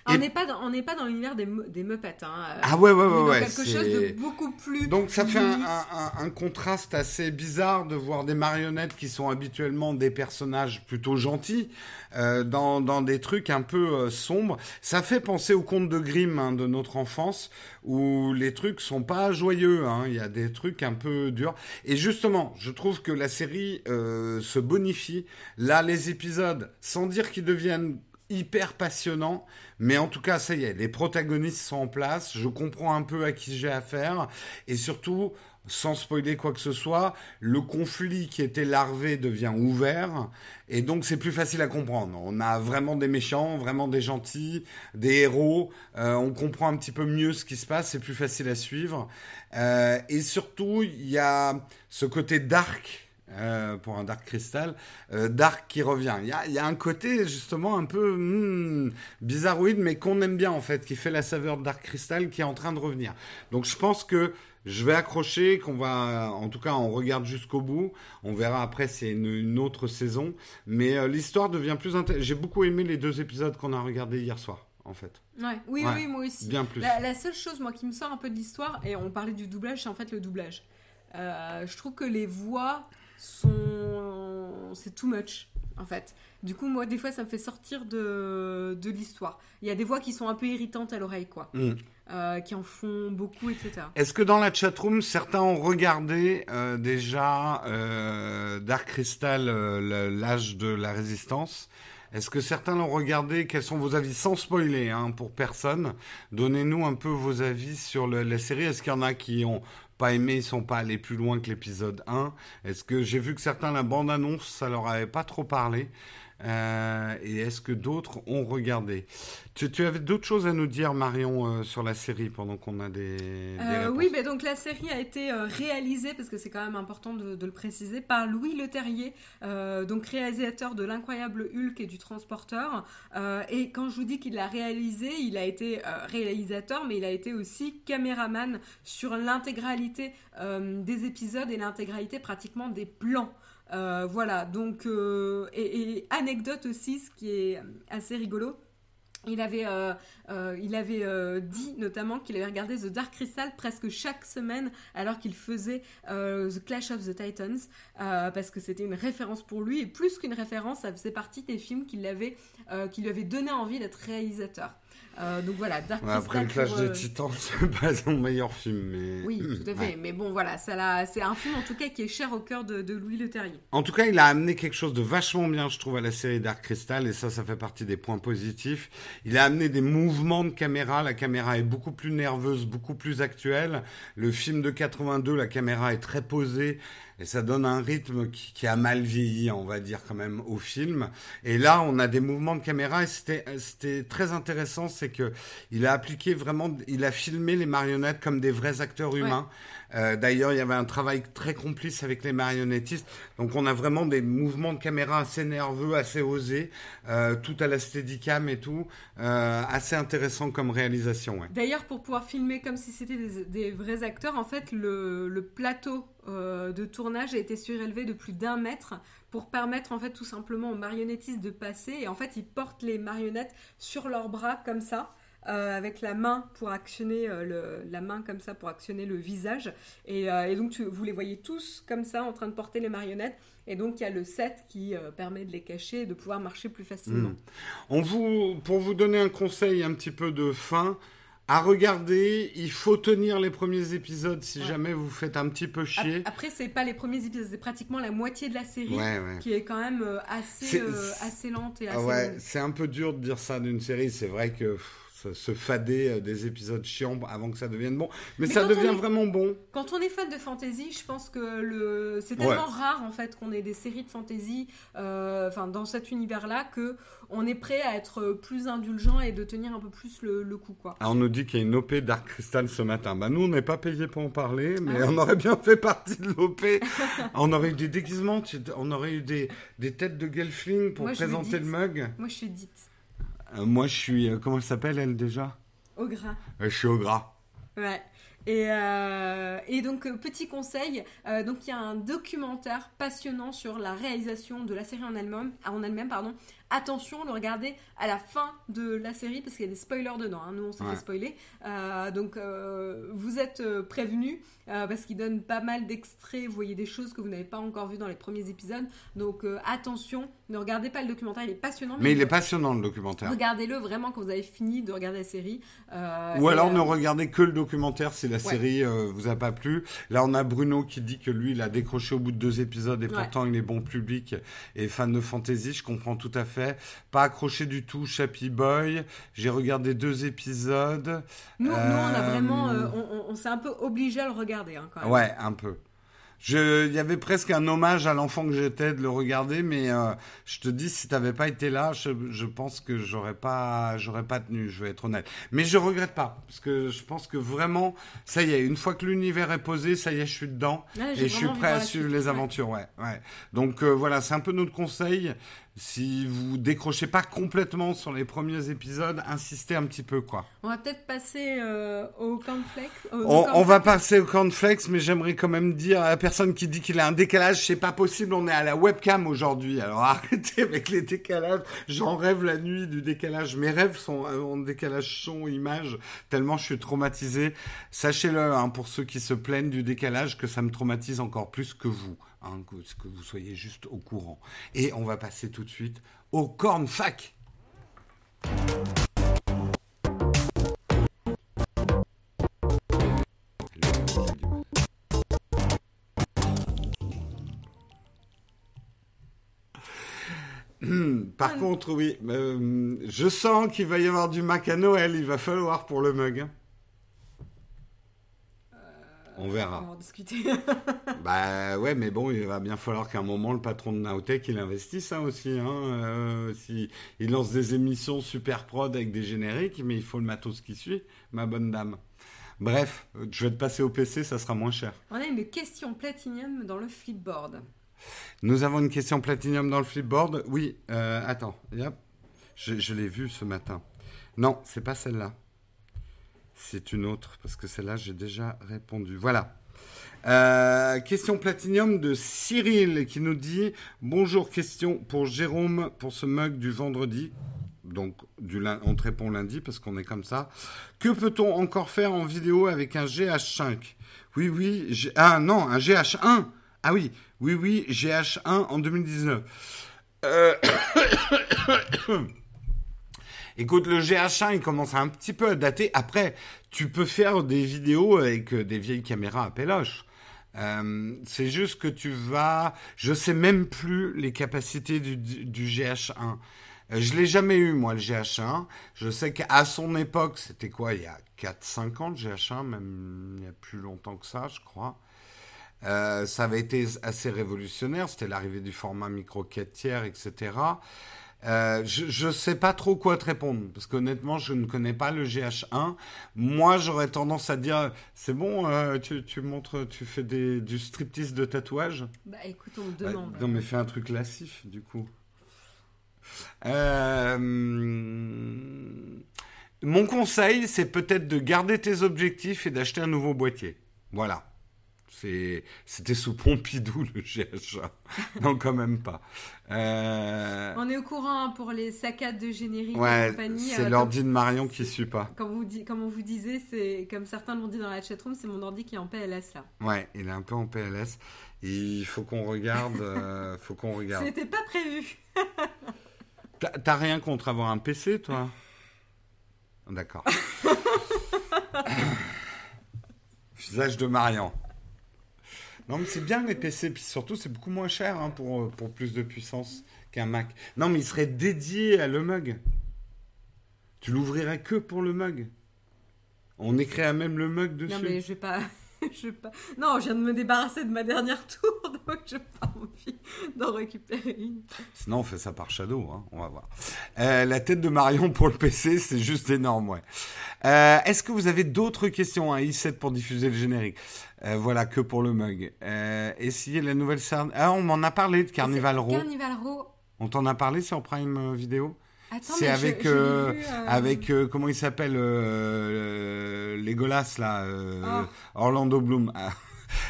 [SPEAKER 2] On
[SPEAKER 1] Et-
[SPEAKER 2] n'est pas dans, on n'est pas dans l'univers des, des Muppets. Hein. Euh,
[SPEAKER 1] Ah ouais, ouais,
[SPEAKER 2] on
[SPEAKER 1] ouais, ouais.
[SPEAKER 2] quelque chose de beaucoup plus.
[SPEAKER 1] Donc ça fait un- un contraste assez bizarre de voir des marionnettes qui sont habituellement des personnages plutôt gentils euh, dans, dans des trucs un peu euh, sombres. Ça fait penser au conte de Grimm hein, de notre enfance où les trucs sont pas joyeux. hein. Il y a des trucs un peu durs. Et justement, je trouve que la série euh, se bonifie. Là, les épisodes, sans dire qu'ils deviennent hyper passionnant. Mais en tout cas, ça y est, les protagonistes sont en place. Je comprends un peu à qui j'ai affaire. Et surtout, sans spoiler quoi que ce soit, le conflit qui était larvé devient ouvert. Et donc, c'est plus facile à comprendre. On a vraiment des méchants, vraiment des gentils, des héros. Euh, on comprend un petit peu mieux ce qui se passe. C'est plus facile à suivre. Euh, et surtout, il y a ce côté dark euh, pour un Dark Crystal, euh, Dark qui revient. Il y a, y a, un côté justement un peu hmm, bizarroïde, mais qu'on aime bien en fait, qui fait la saveur de Dark Crystal, qui est en train de revenir. Donc je pense que je vais accrocher, qu'on va, en tout cas, on regarde jusqu'au bout. On verra après c'est une, une, autre saison, mais euh, l'histoire devient plus intéressante. J'ai beaucoup aimé les deux épisodes qu'on a regardés hier soir. En fait.
[SPEAKER 2] Ouais. Oui, ouais. oui, moi aussi.
[SPEAKER 1] Bien plus.
[SPEAKER 2] La, la, seule chose, moi, qui me sort un peu de l'histoire, et on parlait du doublage, c'est en fait le doublage. Euh, je trouve que les voix sont. C'est too much, en fait. Du coup, moi, des fois, ça me fait sortir de, de l'histoire. Il y a des voix qui sont un peu irritantes à l'oreille, quoi. Mm. Euh, qui en font beaucoup, etc.
[SPEAKER 1] Est-ce que dans la chatroom, certains ont regardé euh, déjà euh, Dark Crystal, l'âge de la résistance? Est-ce que certains l'ont regardé? Quels sont vos avis? Sans spoiler, hein, pour personne. Donnez-nous un peu vos avis sur le, la série. Est-ce qu'il y en a qui ont pas aimé, ils sont pas allés plus loin que l'épisode 1 Est-ce que j'ai vu que certains, la bande-annonce, ça leur avait pas trop parlé? Euh, et est-ce que d'autres ont regardé? Tu, tu, avais d'autres choses à nous dire, Marion, euh, sur la série pendant qu'on a des. des
[SPEAKER 2] euh, oui, mais donc la série a été réalisée, parce que c'est quand même important de, de, le préciser, par Louis Leterrier, donc réalisateur de L'incroyable Hulk et du Transporteur. et quand je vous dis qu'il l'a réalisé, il a été réalisateur, mais il a été aussi caméraman sur l'intégralité des épisodes et l'intégralité pratiquement des plans. Euh, voilà, donc, euh, et, anecdote aussi, ce qui est assez rigolo. Il avait, euh, il avait dit notamment qu'il avait regardé The Dark Crystal presque chaque semaine alors qu'il faisait The Clash of the Titans parce que c'était une référence pour lui et plus qu'une référence, ça faisait partie des films qui lui avaient donné envie d'être réalisateur. Euh, donc voilà, Dark
[SPEAKER 1] ouais, Après le Clash des Titans, *laughs* c'est pas son meilleur film, mais.
[SPEAKER 2] Oui, *clears throat* tout à fait. Ouais. Mais bon, voilà, ça c'est un film en tout cas qui est cher au cœur de, de, Louis Leterrier.
[SPEAKER 1] En tout cas, il a amené quelque chose de vachement bien, je trouve, à la série Dark Crystal, et ça, ça fait partie des points positifs. Il a amené des mouvements de caméra. La caméra est beaucoup plus nerveuse, beaucoup plus actuelle. Le film de 82, la caméra est très posée et ça donne un rythme qui, qui, a mal vieilli, on va dire quand même, au film. Et là, on a des mouvements de caméra et c'était très intéressant, c'est que il a appliqué vraiment, il a filmé les marionnettes comme des vrais acteurs humains. Ouais. Euh, D'ailleurs, il y avait un travail très complice avec les marionnettistes. Donc, on a vraiment des mouvements de caméra assez nerveux, assez osés, euh, tout à la steadicam et tout. Euh, assez intéressant comme réalisation. Ouais.
[SPEAKER 2] D'ailleurs, pour pouvoir filmer comme si c'était des, des, vrais acteurs, en fait, le, le plateau euh, de tournage a été surélevé de plus d'un mètre pour permettre en fait tout simplement aux marionnettistes de passer et en fait ils portent les marionnettes sur leurs bras comme ça euh, avec la main pour actionner euh, le, la main comme ça pour actionner le visage et, donc vous les voyez tous comme ça en train de porter les marionnettes et donc il y a le set qui permet de les cacher et de pouvoir marcher plus facilement.
[SPEAKER 1] Mmh. On vous, pour vous donner un conseil un petit peu de fin, à regarder, il faut tenir les premiers épisodes si ouais. jamais vous faites un petit peu chier.
[SPEAKER 2] Après, c'est pas les premiers épisodes, c'est pratiquement la moitié de la série
[SPEAKER 1] ouais, ouais.
[SPEAKER 2] qui est quand même euh, assez, euh, assez lente et assez.
[SPEAKER 1] Ouais, c'est un peu dur de dire ça d'une série. C'est vrai que. Pff, se fader des épisodes chiants avant que ça devienne bon. Mais, Mais ça devient
[SPEAKER 2] est,
[SPEAKER 1] vraiment bon.
[SPEAKER 2] Quand on est fan de fantasy, je pense que le... c'est tellement ouais. rare en fait qu'on ait des séries de fantasy euh, dans cet univers-là que on est prêt à être plus indulgent et de tenir un peu plus le, le coup. Quoi.
[SPEAKER 1] Alors on nous dit qu'il y a une OP Dark Crystal ce matin. Bah, nous, on n'est pas payé pour en parler, mais ah. on aurait bien fait partie de l'OP. *laughs* on aurait eu des déguisements, on aurait eu des, des têtes de Gelfling pour
[SPEAKER 2] Moi,
[SPEAKER 1] présenter le mug.
[SPEAKER 2] Moi, je suis dite.
[SPEAKER 1] Euh, moi, je suis. Euh, comment elle s'appelle, elle, déjà?
[SPEAKER 2] Au gras.
[SPEAKER 1] Euh, je suis au gras.
[SPEAKER 2] Ouais. Et, euh, et, donc, petit conseil, euh, donc il y a un documentaire passionnant sur la réalisation de la série en elle-même, en elle-même pardon. Attention, le regarder à la fin de la série parce qu'il y a des spoilers dedans. Hein. Nous, on s'est ouais. fait spoiler. Euh, donc, vous êtes prévenus parce qu'il donne pas mal d'extraits. Vous voyez des choses que vous n'avez pas encore vues dans les premiers épisodes. Donc, attention, ne regardez pas le documentaire. Il est passionnant.
[SPEAKER 1] Mais, mais il est passionnant le documentaire.
[SPEAKER 2] Regardez-le vraiment quand vous avez fini de regarder la série.
[SPEAKER 1] Ou alors ne regardez que le documentaire si la la série euh, vous a pas plu. Là, on a Bruno qui dit que lui, il a décroché au bout de deux épisodes et pourtant il est bon public et fan de fantasy. Je comprends tout à fait. Pas accroché du tout, Chappy Boy. J'ai regardé deux épisodes.
[SPEAKER 2] Nous, nous on a vraiment, on, on s'est un peu obligé à le regarder hein, quand même.
[SPEAKER 1] Ouais, un peu. Il y avait presque un hommage à l'enfant que j'étais de le regarder, mais euh, je te dis, si tu n'avais pas été là, je, pense que j'aurais pas, j'aurais pas tenu. Je vais être honnête. Mais je regrette pas, parce que je pense que vraiment, ça y est, une fois que l'univers est posé, ça y est, je suis dedans et je suis prêt à suivre les aventures. Ouais, ouais. Donc euh, voilà, c'est un peu notre conseil. Si vous décrochez pas complètement sur les premiers épisodes, insistez un petit peu, quoi.
[SPEAKER 2] On va peut-être passer euh, au cornflakes.
[SPEAKER 1] on, va passer au cornflakes, mais j'aimerais quand même dire à la personne qui dit qu'il a un décalage, c'est pas possible, on est à la webcam aujourd'hui. Alors *laughs* arrêtez avec les décalages. J'en rêve la nuit du décalage. Mes rêves sont en décalage son, image, tellement je suis traumatisé. Sachez-le, hein, pour ceux qui se plaignent du décalage, que ça me traumatise encore plus que vous. Hein, que, vous soyez juste au courant. Et on va passer tout de suite au cornfac. Par ah. contre, oui, euh, je sens qu'il va y avoir du Mac à Noël. Il va falloir pour le mug. Hein. On verra. On va discuter. *laughs* bah ouais, mais bon, il va bien falloir qu'à un moment, le patron de Naotech, il investisse ça aussi. Hein. Euh, si, il lance des émissions super prod avec des génériques, mais il faut le matos qui suit, ma bonne dame. Bref, je vais te passer au PC, ça sera moins cher.
[SPEAKER 2] On a une question platinium dans le flipboard.
[SPEAKER 1] Nous avons une question platinium dans le flipboard. Oui, euh, attends, je, je l'ai vue ce matin. Non, c'est pas celle-là. C'est une autre, parce que celle-là, j'ai déjà répondu. Voilà. Euh, question platinium de Cyril qui nous dit Bonjour, question pour Jérôme pour ce mug du vendredi. Donc, du, on te répond lundi parce qu'on est comme ça. Que peut-on encore faire en vidéo avec un GH5 Oui, oui. Ah non, un GH1 Ah oui, oui, oui, GH1 en 2019. Euh... Écoute, le GH1, il commence un petit peu à dater. Après, tu peux faire des vidéos avec euh, des vieilles caméras à péloche. Euh, c'est juste que tu vas... Je sais même plus les capacités du, GH1. Euh, je l'ai jamais eu, moi, le GH1. Je sais qu'à son époque, c'était quoi, il y a 4-5 ans, le GH1, même il y a plus longtemps que ça, je crois. ça avait été assez révolutionnaire. C'était l'arrivée du format micro 4 tiers, etc. Euh, je ne sais pas trop quoi te répondre, parce qu'honnêtement, je ne connais pas le GH1. Moi, j'aurais tendance à dire, c'est bon, euh, tu, tu, montres, tu fais des, du striptease de tatouage
[SPEAKER 2] Bah écoute, on me bah, demande.
[SPEAKER 1] non, mais fais un truc lassif, du coup. Euh, mon conseil, c'est peut-être de garder tes objectifs et d'acheter un nouveau boîtier. Voilà. C'était sous Pompidou le GH1. *laughs* non, quand même pas.
[SPEAKER 2] Euh, On est au courant hein, pour les saccades de générique
[SPEAKER 1] ouais, C'est euh, l'ordi de Marion qui suit pas.
[SPEAKER 2] Comme, vous comme on vous disait, c'est comme certains l'ont dit dans la chatroom, c'est mon ordi qui est en PLS là.
[SPEAKER 1] Ouais, il est un peu en PLS. Il faut qu'on regarde. euh, faut qu'on regarde. *laughs*
[SPEAKER 2] C'était pas prévu. *laughs*
[SPEAKER 1] T'as rien contre avoir un PC, toi? D'accord. Visage de Marion. Non, mais c'est bien les PC, puis surtout, c'est beaucoup moins cher hein, pour, euh, pour plus de puissance qu'un Mac. Non, mais il serait dédié à le mug. Tu l'ouvrirais que pour le mug. On écrirait même le mug dessus.
[SPEAKER 2] Non, mais je vais pas. *laughs* je pas... Non, je viens de me débarrasser de ma dernière tour, *laughs* donc je n'ai pas envie d'en récupérer une.
[SPEAKER 1] Sinon, on fait ça par Shadow, hein, on va voir. Euh, la tête de Marion pour le PC, c'est juste énorme, ouais. Euh, est-ce que vous avez d'autres questions à i7 pour diffuser le générique? Euh, Voilà, que pour le mug. essayez la nouvelle... Ah, on m'en a parlé de Carnival Row.
[SPEAKER 2] Carnival Row.
[SPEAKER 1] On t'en a parlé sur Prime Vidéo? C'est avec euh, euh, avec euh, comment il s'appelle Legolas là oh. Orlando Bloom. Ah.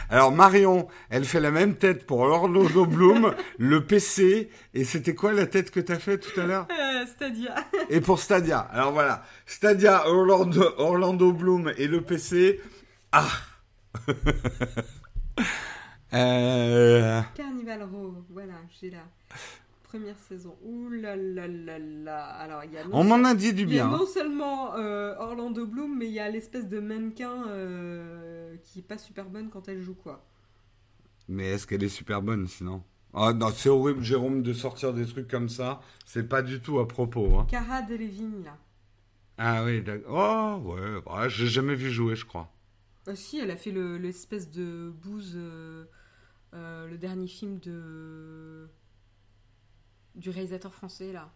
[SPEAKER 1] Alors Marion, elle fait la même tête pour Orlando Bloom, *laughs* le PC, et c'était quoi la tête que t'as fait tout à l'heure?
[SPEAKER 2] Stadia.
[SPEAKER 1] et pour Stadia. Alors voilà, Stadia, Orlando, Orlando Bloom et le PC. Ah *laughs*
[SPEAKER 2] Carnival Row, voilà, j'ai là. Première saison. Ouh là là là là. Alors, il y a
[SPEAKER 1] On m'en a dit du
[SPEAKER 2] il y a
[SPEAKER 1] bien.
[SPEAKER 2] non seulement euh, Orlando Bloom, mais il y a l'espèce de mannequin euh, qui est pas super bonne quand elle joue, quoi.
[SPEAKER 1] Mais est-ce qu'elle est super bonne sinon? Ah non, c'est horrible, Jérôme, de sortir des trucs comme ça. C'est pas du tout à propos. Hein.
[SPEAKER 2] Cara Delevingne, là.
[SPEAKER 1] Ah oui, d'accord. Oh, ouais, ouais, j'ai jamais vu jouer, je crois.
[SPEAKER 2] Ah si, elle a fait le- l'espèce de bouse, euh, le dernier film de du réalisateur français là.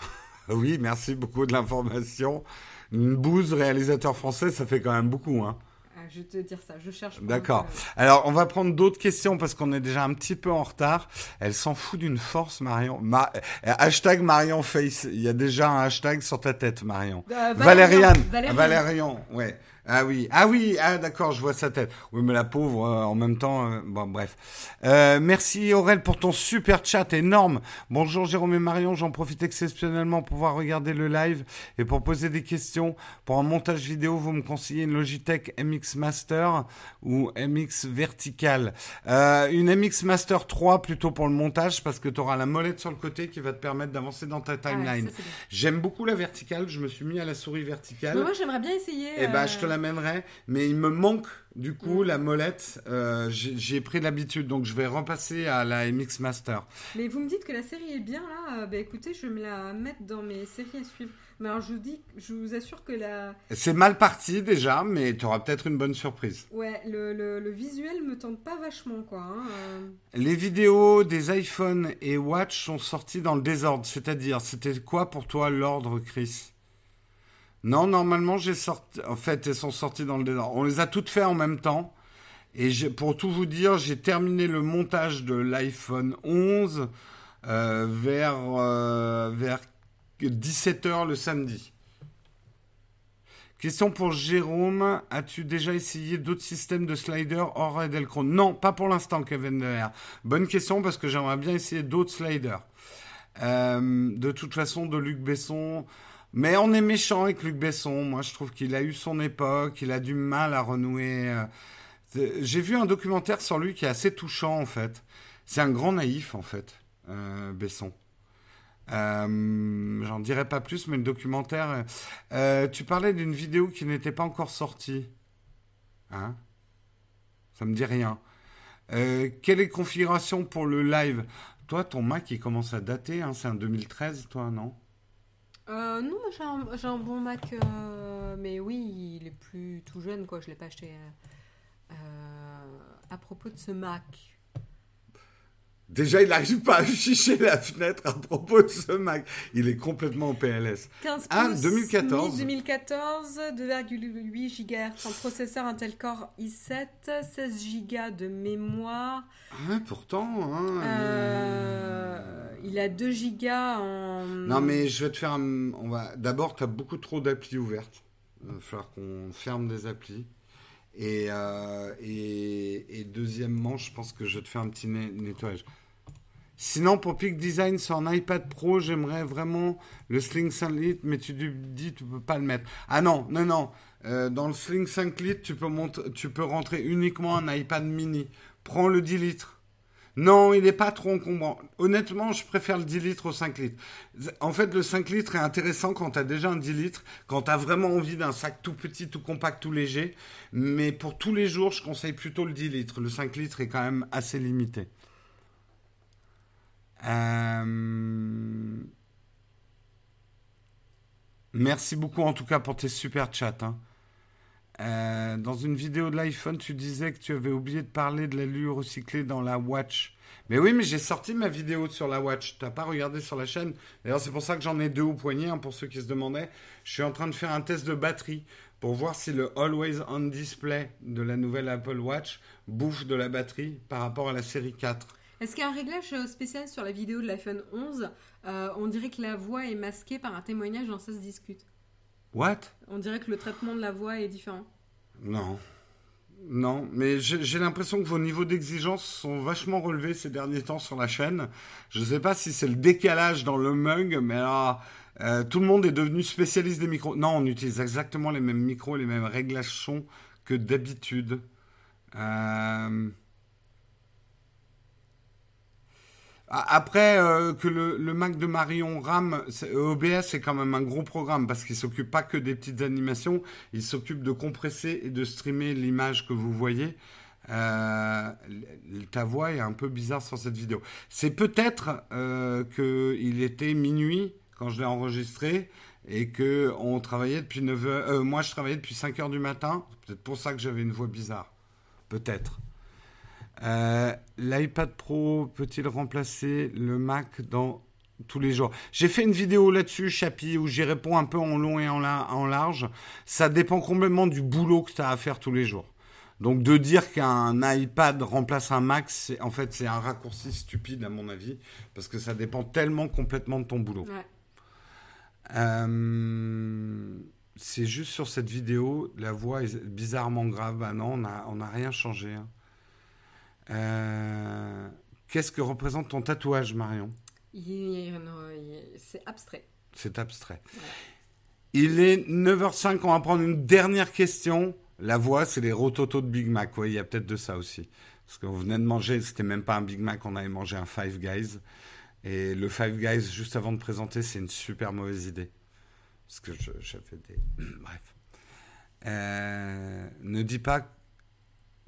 [SPEAKER 2] *laughs*
[SPEAKER 1] Oui, merci beaucoup de l'information. Une bouse réalisateur français, ça fait quand même beaucoup. Hein.
[SPEAKER 2] Ah, je vais te dire ça, je cherche. pendant
[SPEAKER 1] D'accord.
[SPEAKER 2] que-
[SPEAKER 1] Alors, on va prendre d'autres questions parce qu'on est déjà un petit peu en retard. Elle s'en fout d'une force, Marion. Ma- euh, Hashtag Marion Face. Il y a déjà un hashtag sur ta tête, Marion.
[SPEAKER 2] Euh,
[SPEAKER 1] Valériane.
[SPEAKER 2] Valérian.
[SPEAKER 1] Valérian, ouais. Ah oui, ah oui, ah d'accord, je vois sa tête. Oui, mais la pauvre, euh, en même temps, euh, bon, bref. Euh, merci Aurel pour ton super chat énorme. Bonjour Jérôme et Marion, j'en profite exceptionnellement pour pouvoir regarder le live et pour poser des questions. Pour un montage vidéo, vous me conseillez une Logitech MX Master ou MX Vertical. Euh, une MX Master 3 plutôt pour le montage parce que tu auras la molette sur le côté qui va te permettre d'avancer dans ta
[SPEAKER 2] Ah ouais,
[SPEAKER 1] timeline. J'aime beaucoup la verticale, je me suis mis à la souris verticale.
[SPEAKER 2] Mais moi j'aimerais bien essayer.
[SPEAKER 1] Eh ben,
[SPEAKER 2] euh,
[SPEAKER 1] je te l'amènerai, mais il me manque du coup
[SPEAKER 2] Mm.
[SPEAKER 1] la molette. Euh, j'ai pris l'habitude, donc je vais repasser à la MX Master.
[SPEAKER 2] Mais vous me dites que la série est bien là. euh, bah écoutez, je vais me la mettre dans mes séries à suivre. Mais alors je vous dis, je vous assure que la,
[SPEAKER 1] C'est mal parti déjà, mais tu auras peut-être une bonne surprise.
[SPEAKER 2] ouais, le, le, le visuel me tente pas vachement quoi. hein, euh.
[SPEAKER 1] Les vidéos des iPhone et Watch sont sorties dans le désordre, c'est-à-dire, c'était quoi pour toi l'ordre, Chris? Non, normalement, j'ai sorti. En fait, elles sont sorties dans le désordre. On les a toutes fait en même temps. Et pour tout vous dire, j'ai terminé le montage de l'iPhone 11 euh, vers, euh, vers 17h le samedi. Question pour Jérôme. As-tu déjà essayé d'autres systèmes de slider hors Edelcron Non, pas pour l'instant, Kevin Deher. Bonne question parce que j'aimerais bien essayer d'autres sliders. Euh, de toute façon, de Luc Besson. Mais on est méchant avec Luc Besson. Moi, je trouve qu'il a eu son époque. Il a du mal à renouer. euh, J'ai vu un documentaire sur lui qui est assez touchant, en fait. C'est un grand naïf, en fait, euh, Besson. Euh, J'en dirai pas plus, mais le documentaire. tu parlais d'une vidéo qui n'était pas encore sortie. Hein? Ça me dit rien. Quelle est configuration pour le live? Toi, ton Mac, il commence à dater. Hein, C'est un 2013, toi, non?
[SPEAKER 2] Euh, non, moi, j'ai un, j'ai un bon Mac, euh, mais oui, il est plus tout jeune, quoi. Je l'ai pas acheté. euh, euh, à propos de ce Mac,
[SPEAKER 1] Déjà, il n'arrive pas à afficher la fenêtre à propos de ce Mac. Il est complètement en PLS.
[SPEAKER 2] 15
[SPEAKER 1] Ah,
[SPEAKER 2] pouces,
[SPEAKER 1] 2014.
[SPEAKER 2] Mi 2014, 2,8 GHz en processeur Intel Core i7, 16 Go de mémoire.
[SPEAKER 1] Ah, pourtant. Hein,
[SPEAKER 2] Euh, il a 2 Go en.
[SPEAKER 1] Non, mais je vais te faire un... On va... D'abord, tu as beaucoup trop d'applis ouvertes. Il va falloir qu'on ferme des applis. Et, euh, et, deuxièmement, je pense que je vais te faire un petit nettoyage. Sinon, pour Peak Design sur un iPad Pro, j'aimerais vraiment le Sling 5 litres, mais tu dis tu peux pas le mettre. Ah non, non, non. Euh, dans le Sling 5 litres, tu peux, mont- tu peux rentrer uniquement un iPad mini. Prends le 10 litres. Non, il n'est pas trop encombrant. Honnêtement, je préfère le 10 litres au 5 litres. En fait, le 5 litres est intéressant quand tu as déjà un 10 litres, quand tu as vraiment envie d'un sac tout petit, tout compact, tout léger. Mais pour tous les jours, je conseille plutôt le 10 litres. Le 5 litres est quand même assez limité. Euh, Merci beaucoup en tout cas pour tes super chats. hein. Euh, dans une vidéo de l'iPhone, tu disais que tu avais oublié de parler de l'allure recyclée dans la Watch. Mais oui, mais j'ai sorti ma vidéo sur la Watch. T'as pas regardé sur la chaîne D'ailleurs, c'est pour ça que j'en ai deux au poignet, hein, pour ceux qui se demandaient. Je suis en train de faire un test de batterie pour voir si le Always On Display de la nouvelle Apple Watch bouffe de la batterie par rapport à la série 4.
[SPEAKER 2] Est-ce qu'il y a un réglage euh, spécial sur la vidéo de l'iPhone 11 Euh, On dirait que la voix est masquée par un témoignage dans Ça se discute.
[SPEAKER 1] What?
[SPEAKER 2] On dirait que le traitement de la voix est différent.
[SPEAKER 1] Non. Non, mais j'ai l'impression que vos niveaux d'exigence sont vachement relevés ces derniers temps sur la chaîne. Je ne sais pas si c'est le décalage dans le mug, mais alors, euh, tout le monde est devenu spécialiste des micros. Non, on utilise exactement les mêmes micros, les mêmes réglages son que d'habitude. Euh, Après, euh, que le, Mac de Marion RAM, OBS, c'est quand même un gros programme parce qu'il s'occupe pas que des petites animations, il s'occupe de compresser et de streamer l'image que vous voyez. Euh, ta voix est un peu bizarre sur cette vidéo. C'est peut-être euh, qu'il était minuit quand je l'ai enregistré et que on travaillait depuis 9 heures. Euh, moi, je travaillais depuis 5 heures du matin. C'est peut-être pour ça que j'avais une voix bizarre. Peut-être. Euh, L'iPad Pro peut-il remplacer le Mac dans tous les jours? J'ai fait une vidéo là-dessus, Chapi, où j'y réponds un peu en long et en, en large. Ça dépend complètement du boulot que tu as à faire tous les jours. Donc de dire qu'un iPad remplace un Mac, en fait c'est un raccourci stupide à mon avis, parce que ça dépend tellement complètement de ton boulot. Euh, c'est juste sur cette vidéo, la voix est bizarrement grave. Bah non, on n'a rien changé. Hein. Euh, qu'est-ce que représente ton tatouage, Marion?
[SPEAKER 2] C'est abstrait.
[SPEAKER 1] C'est abstrait. Il est 9h05, on va prendre une dernière question. La voix, c'est les rototos de Big Mac. Oui, il y a peut-être de ça aussi. Parce qu'on venait de manger, c'était même pas un Big Mac, on avait mangé un Five Guys. Et le Five Guys, juste avant de présenter, c'est une super mauvaise idée. Parce que j'avais des. *clears throat* Bref. Euh, ne dis pas.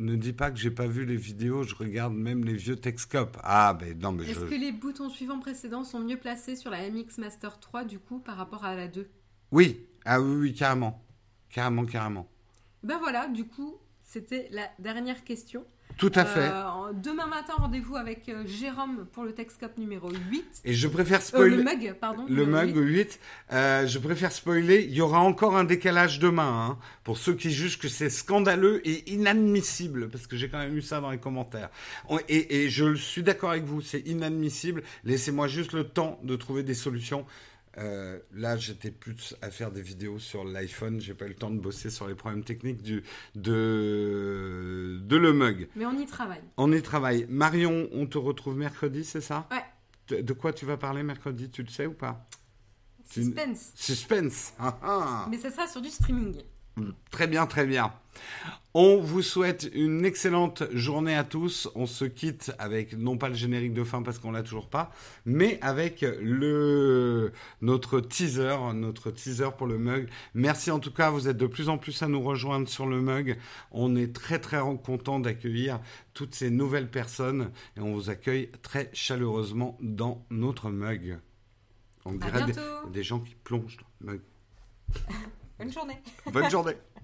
[SPEAKER 1] Ne dis pas que j'ai pas vu les vidéos, je regarde même les vieux Texcop. Ah, ben non, mais
[SPEAKER 2] Est-ce que les boutons suivants précédents sont mieux placés sur la MX Master 3 du coup par rapport à la 2
[SPEAKER 1] Oui, ah oui, oui, carrément. Carrément, carrément.
[SPEAKER 2] Ben voilà, du coup, c'était la dernière question.
[SPEAKER 1] Tout à fait.
[SPEAKER 2] Euh, demain matin, rendez-vous avec euh, Jérôme pour le Texcop numéro 8.
[SPEAKER 1] Et je préfère spoiler.
[SPEAKER 2] le mug, pardon.
[SPEAKER 1] Le mug 8. je préfère spoiler. Il y aura encore un décalage demain. Hein, pour ceux qui jugent que c'est scandaleux et inadmissible. Parce que j'ai quand même eu ça dans les commentaires. Et, et je suis d'accord avec vous. C'est inadmissible. Laissez-moi juste le temps de trouver des solutions. Euh, là, j'étais plus à faire des vidéos sur l'iPhone. J'ai pas eu le temps de bosser sur les problèmes techniques du, de, de le mug.
[SPEAKER 2] Mais on y travaille.
[SPEAKER 1] On y travaille. Marion, on te retrouve mercredi, c'est ça?
[SPEAKER 2] Ouais.
[SPEAKER 1] De, quoi tu vas parler mercredi? Tu le sais ou pas?
[SPEAKER 2] Suspense.
[SPEAKER 1] Suspense. Ah, ah.
[SPEAKER 2] Mais ça sera sur du streaming.
[SPEAKER 1] Très bien, très bien. On vous souhaite une excellente journée à tous. On se quitte avec non pas le générique de fin parce qu'on l'a toujours pas, mais avec le notre teaser, notre teaser pour le mug. Merci en tout cas, vous êtes de plus en plus à nous rejoindre sur le mug. On est très très content d'accueillir toutes ces nouvelles personnes et on vous accueille très chaleureusement dans notre mug.
[SPEAKER 2] On dirait
[SPEAKER 1] des, gens qui plongent dans le mug. *laughs*
[SPEAKER 2] Bonne journée.
[SPEAKER 1] Bonne journée. *laughs*